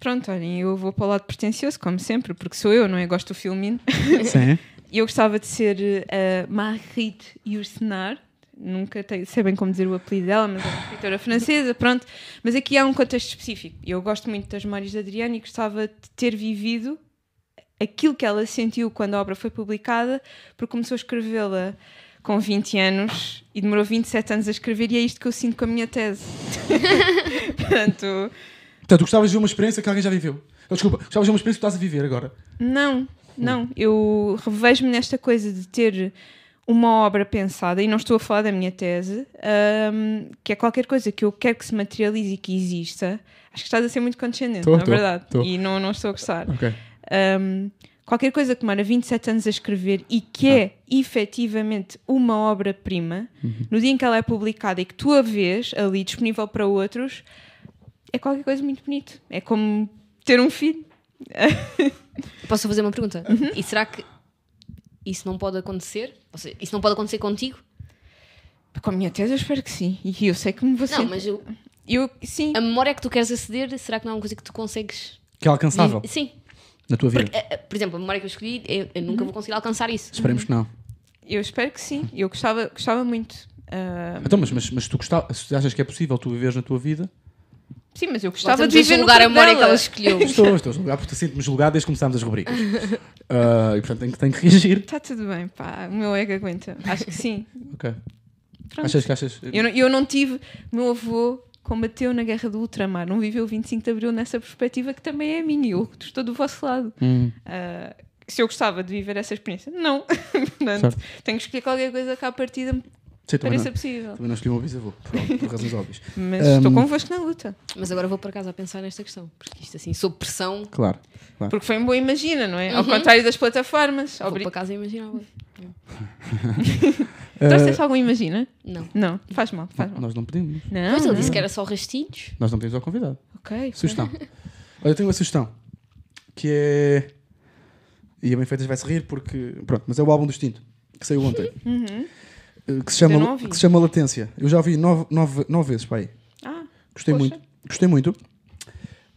Pronto, olhem, eu vou para o lado pretencioso, como sempre, porque sou eu, não é? Gosto do filminho. Sim. E eu gostava de ser a Marguerite Yourcenar. Nunca sei bem como dizer o apelido dela, mas é uma escritora francesa, pronto. Mas aqui há um contexto específico. Eu gosto muito das memórias da Adriana e gostava de ter vivido aquilo que ela sentiu quando a obra foi publicada, porque começou a escrevê-la com 20 anos e demorou 27 anos a escrever, e é isto que eu sinto com a minha tese. Portanto, Portanto, tu gostavas de ver uma experiência que alguém já viveu. Oh, desculpa, gostavas de ver uma experiência que estás a viver agora. Não, não. Eu revejo-me nesta coisa de ter uma obra pensada, e não estou a falar da minha tese, ahm, que é qualquer coisa que eu quero que se materialize e que exista. Acho que estás a ser muito condescendente, Estou, na estou, verdade. estou. E não, não estou a gostar. Ok. Um, qualquer coisa que demora 27 anos a escrever e que é efetivamente uma obra-prima, no dia em que ela é publicada e que tu a vês ali disponível para outros, é qualquer coisa muito bonito. É como ter um filho. Posso fazer uma pergunta? Uhum. E será que isso não pode acontecer? Ou seja, isso não pode acontecer contigo? Com a minha tese, eu espero que sim. E eu sei que me vou Não, mas eu- Eu, sim. a memória que tu queres aceder, será que não é uma coisa que tu consegues? Que é alcançável Sim. na tua vida. Porque, eh, eh, por exemplo, a memória que eu escolhi, eu, eu nunca vou conseguir alcançar isso. Esperemos que não. Eu espero que sim. Eu gostava, gostava muito. Ah, Então, mas, mas, mas tu gostava, se achas que é possível tu viveres na tua vida, sim, mas eu gostava de viver no julgar a corpo memória que ela escolheu. estou, estou a julgar porque sinto-me julgado desde que começámos as rubricas. Ah, e portanto tenho, que- tenho que reagir. Está tudo bem, pá. O meu ego aguenta. Acho que sim. Ok. Pronto. Achas que achas. Eu não, eu não tive. Meu avô combateu na guerra do ultramar, não viveu o 25 de Abril nessa perspectiva que também é a minha. Eu estou do vosso lado. Hum, Ah, se eu gostava de viver essa experiência, não. Portanto, Certo. tenho que escolher qualquer coisa que à partida sei, também, pareça não, possível. também não escolhi o meu bisavô, por, por razões óbvias. Mas Um, estou convosco na luta. Mas agora vou para casa a pensar nesta questão. Porque isto assim, sob pressão, Claro. Porque foi um bom imagina, não é? Ao contrário das plataformas. vou Obri... para casa e imaginava. Trouxeste algum imagina? Não. Não, faz mal, faz mal. Nós não pedimos. Não, Pois ele disse que era só rastilhos. Nós não pedimos ao convidado. Ok. Sugestão. Olha, eu tenho uma sugestão. Que é. E a Bem Feitas vai-se rir porque. Pronto, mas é o álbum do Extinto. Que saiu ontem. Uhum. Eh, que se chama, que se chama Latência. Eu já ouvi nove, nove, nove vezes, pai. Ah, Gostei Poxa. muito. Gostei muito.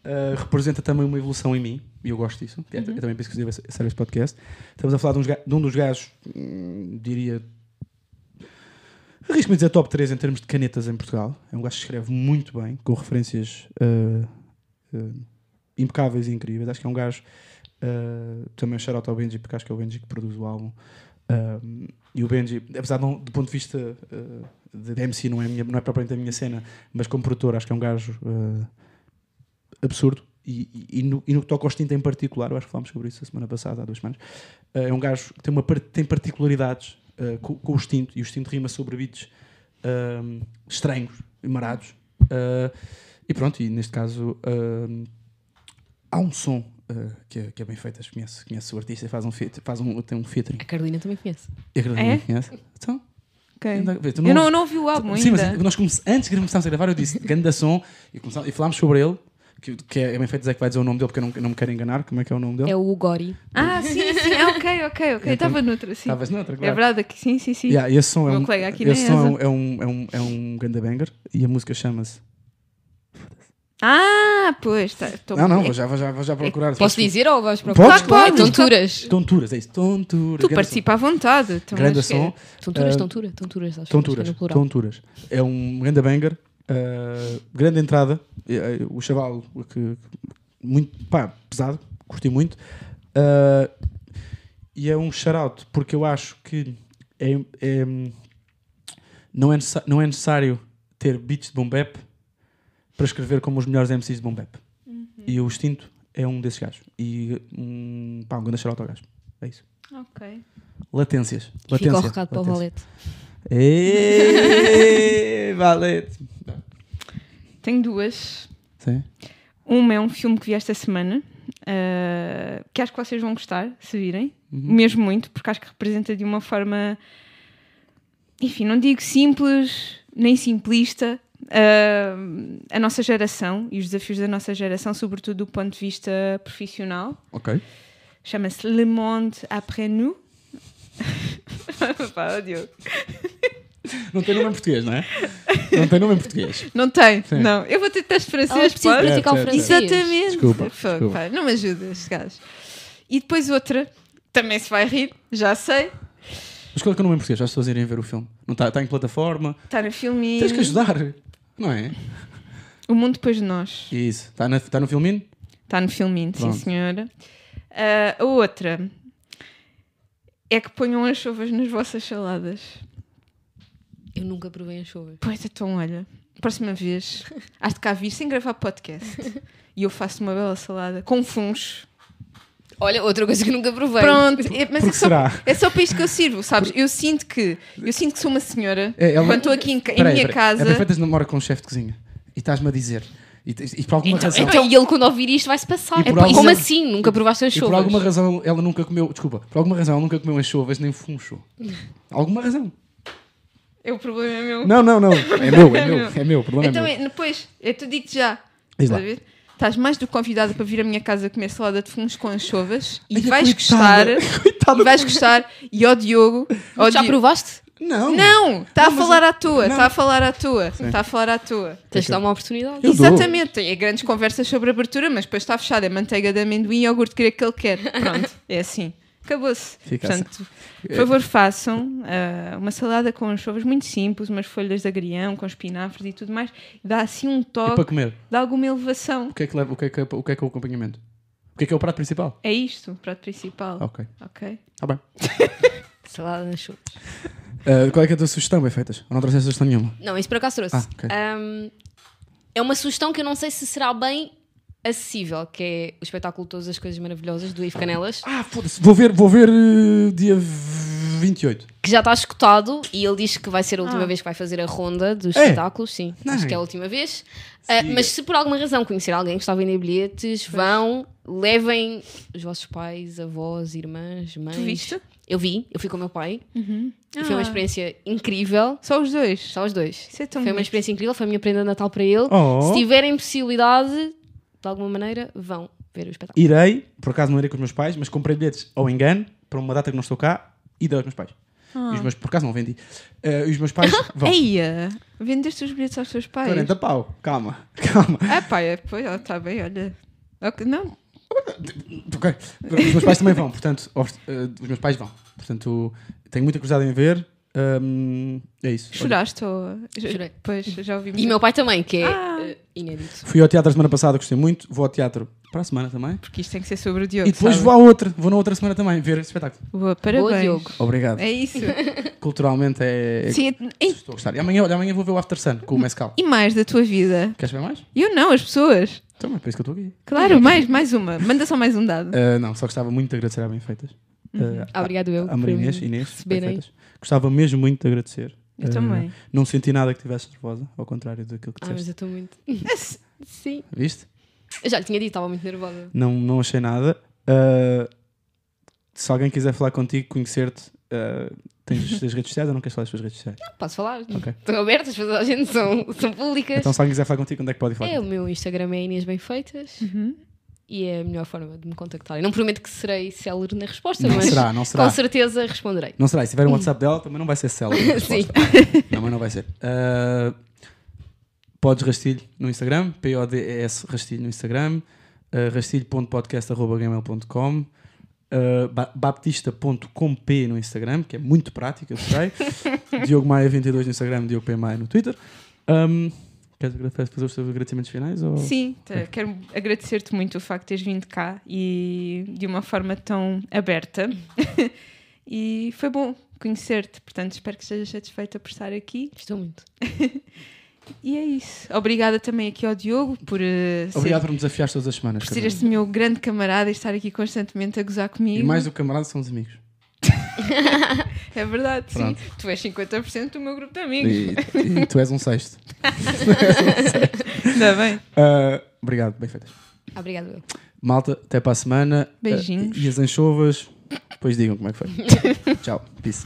Uh, representa também uma evolução em mim e eu gosto disso. É, Uhum. Eu também penso que deve ser este podcast. Estamos a falar de, uns de um dos gajos, hum, diria. Arrisco-me a dizer top 3 em termos de canetas em Portugal. É um gajo que escreve muito bem, com referências uh, uh, impecáveis e incríveis. Acho que é um gajo. uh, também um shout ao Benji, porque acho que é o Benji que produz o álbum. Um, e o Benji, apesar de, não, do ponto de vista uh, de, MC, não é, minha, não é propriamente a minha cena, mas como produtor, acho que é um gajo uh, absurdo. E, e, e no, que toca ao instinto em particular, eu acho que falámos sobre isso a semana passada, há duas semanas. uh, é um gajo que tem, uma, tem particularidades com, com o instinto, e o instinto rima sobre beats estranhos e marados. E pronto, e neste caso há um som uh, que, é, que é bem que Conhece, conhece o artista e faz um, feat, faz um, tem um featuring. A Carolina também conhece. E a Carolina É? conhece? Então, ok. anda- vê, tu Eu não, não ouvi o álbum Sim, ainda. mas nós come- antes de começarmos a gravar, eu disse grande som e, e falámos sobre ele. Que, que é bem feito dizer que vai dizer o nome dele porque eu não, não me quero enganar. Como é que é o nome dele? É o Ugori. Ah, sim, sim, ah, ok, ok, ok. Então, Estava noutra, sim. Estavas noutra, É claro. verdade, que sim, sim, sim. Yeah, esse som O é um, colega aqui esse som é um, é um, é um, é um ganda banger e a música chama-se. Ah, pois, tá, tô- Não, não, é- vou já, vou já, vou já procurar. Posso dizer ou vais procurar? Podes, Claro. Tonturas. Tonturas, é isso. Tonturas. Tu grande participa à vontade. Então, Grande que- som. Tonturas, Ah, tontura, tonturas. Acho, Tonturas, que é no plural. tonturas. É um grande banger, uh, grande entrada. eh, eh, o chaval que muito pá, pesado, curti muito. Uh, e é um shout porque eu acho que é, é, não, é necessa- não é necessário ter beats de boom bap para escrever como os melhores MCs de boom bap. E o Instinto é um desses gajos. E um, pá, um grande shout ao gajo. É isso. Ok. Latências. Fica o Latência, recado para o latência. Valete. Êêêê, Valete. Tenho duas. Sim. Uma é um filme que vi esta semana, ah, que acho que vocês vão gostar, se virem. Uhum. Mesmo muito, porque acho que representa de uma forma, enfim, não digo simples, nem simplista, ah, a nossa geração e os desafios da nossa geração, sobretudo do ponto de vista profissional. Ok. Chama-se Le Monde Après Nous. Pá, ó, Diogo. Não tem nome em português, não é? Não tem nome em português. Não tem, Sim. não. Eu vou ter teste Ela francês, precisa pode? praticar o Certo, francês. Exatamente. Desculpa, desculpa. pá, não me ajudas, gajo. E depois outra, também se vai rir, já sei. Mas qual é que é o nome em português? Já as pessoas irem ver o filme. Não está tá em plataforma. Está no filme. Tens que ajudar. Não é? O Mundo Depois de Nós. Isso. Está na- tá no filminho? Está no filminho, sim Pronto. senhora. Ah, a outra é que ponham as chuvas nas vossas saladas. Eu nunca provei anchovas. Pois então, olha, próxima vez has de cá vir sem gravar podcast. E eu faço uma bela salada com fungos. Olha, outra coisa que nunca provei. Pronto, é, mas é só, será? é só para isto que eu sirvo, sabes? Eu sinto que eu sinto que sou uma senhora É, ela- quando estou aqui em, ca- em Peraí, minha peraí. casa. É perfeito namora com um chefe de cozinha. E estás-me a dizer. E, e por alguma Então, razão. então, e ele quando ouvir isto vai-se passar. E É alguma- Como assim? Nunca provaste E anchovas? por alguma razão ela nunca comeu. Desculpa. Por alguma razão ela nunca comeu anchovas nem funcho. Alguma razão. É o problema é meu. Não, não, não. É meu, é meu. É meu. O problema Então, é meu. é, depois, eu te digo já. Diz lá. Estás a ver? Estás mais do que convidada para vir à minha casa comer salada de fungos com anchovas e Ai, vais gostar. coitada. E vais gostar. E ao Diogo. Ao Já Di- provaste? Não. Não! Está a falar à não. Está a falar à toa. Está a falar à toa. Tens de dar uma oportunidade. Eu dou. Exatamente, tem grandes conversas sobre abertura, mas depois está fechada. É manteiga de amendoim e iogurte grego que ele quer. Pronto, é assim. Acabou-se. Fica assim. Portanto, por favor, façam ah, uma salada com anchovas muito simples, umas folhas de agrião com espinafres e tudo mais. Dá assim um E para toque, comer? dá alguma elevação. O que é que leva? O que é que é, o que é, que é o acompanhamento? O que é que é o prato principal? É isto, o prato principal. Ok. Ok? Tá bem. Salada de anchovas. Uh, qual é que é a tua sugestão, bem feitas? Ou não trouxeste sugestão nenhuma? Não, isso por acaso trouxe. Ah, ok. Ahm, é uma sugestão que eu não sei se será bem acessível, que é o espetáculo Todas as Coisas Maravilhosas, do Ivo Canelas, Ah, foda-se. Vou ver, vou ver uh, dia 28. que já está escutado e ele diz que vai ser a última Ah. vez que vai fazer a ronda dos É? espetáculos, sim. Não. Acho que é a última vez. Ah, Siga. mas se por alguma razão conhecer alguém que está a vender bilhetes, vão, levem os vossos pais, avós, irmãs, mães. Tu viste? Eu vi, eu fui com o meu pai. Uhum. E foi uma experiência incrível. Só os dois. Só os dois. É Foi uma experiência incrível, foi a minha prenda de Natal para ele. Oh. Se tiverem possibilidade, de alguma maneira, vão ver o espetáculo. Irei, por acaso não irei com os meus pais, mas comprei bilhetes ao engano para uma data que não estou cá e dei aos meus pais. E os meus, por acaso não vendi. E os meus pais vão. Eia, vendeste os bilhetes aos teus pais? 40 pau, calma, calma. Ah, pá, é, pois, está bem, olha. Ok, Não, Ok. Os meus pais também vão, portanto, os, eh, os meus pais vão. Portanto, tenho muita curiosidade em ver. Hum, é isso. Choraste ou... Chorei. Pois, já ouvi E meu pai também, que é Ah. eh, inédito. Fui ao teatro a semana passada, gostei muito. Vou ao teatro para a semana também. Porque isto tem que ser sobre o Diogo, E depois sabe? vou à outra, vou na outra semana também ver esse espetáculo. Boa, parabéns. Diogo. Obrigado. É isso. Culturalmente é. é- Sim, e, Estou a gostar. E amanhã, olha, amanhã vou ver o After Sun com o Mescal. e mais da tua vida? Queres ver mais? Eu não, as pessoas. Então, é para isso que eu estou aqui. Claro, mais, mais uma. Manda só mais um dado. Uh, não, só gostava muito de agradecer à Bem Feitas. Uh, Ah, Obrigado eu. a Maria por Inês, Inês. Bem Feitas. Gostava mesmo muito de agradecer. Eu Uh, também. Não senti nada que estivesse nervosa, ao contrário daquilo que Ah, mas disseste. eu estou muito. Sim. Viste? Eu já lhe tinha dito, estava muito nervosa. Não, não achei nada. Uh, se alguém quiser falar contigo, conhecer-te, uh, tens as tuas redes sociais ou não queres falar das tuas redes sociais? Posso falar? Ok. Estão abertas, mas a gente são, são públicas. Então, se alguém quiser falar contigo, onde é que pode falar? É, o meu Instagram é Inês Bem Feitas Uhum. E é a melhor forma de me contactar. Eu não prometo que serei célere na resposta, Não mas será, não será. com certeza responderei. Não será. E se tiver um WhatsApp dela, também não vai ser célebre. Sim. Não, mas não vai ser. Uh, podes rastilho no Instagram, P-O-D-E-S rastilho no Instagram, uh, rastilho.podcast.gmail.com, uh, ba- baptista.com.p no Instagram, que é muito prático, eu sei. Diogo Maia 22 no Instagram, Diogo P. Maia no Twitter. Um, queres fazer os teus agradecimentos finais? Ou... Sim, tá, quero agradecer-te muito o facto de teres vindo cá e de uma forma tão aberta. e foi bom conhecer-te, portanto espero que estejas satisfeita por estar aqui. Estou muito. E é isso. Obrigada também aqui ao Diogo por, uh, ser, Obrigado por me desafiar todas as semanas. por ser este meu grande camarada e estar aqui constantemente a gozar comigo. E mais do que camarada, somos amigos. É verdade, Pronto. sim. Tu és 50% do meu grupo de amigos. E, e tu és um sexto. Ainda bem. Uh, obrigado, bem feitas. Obrigado eu. Malta, até para a semana. Beijinhos. Uh, e as anchovas, depois digam como é que foi. Tchau. Peace.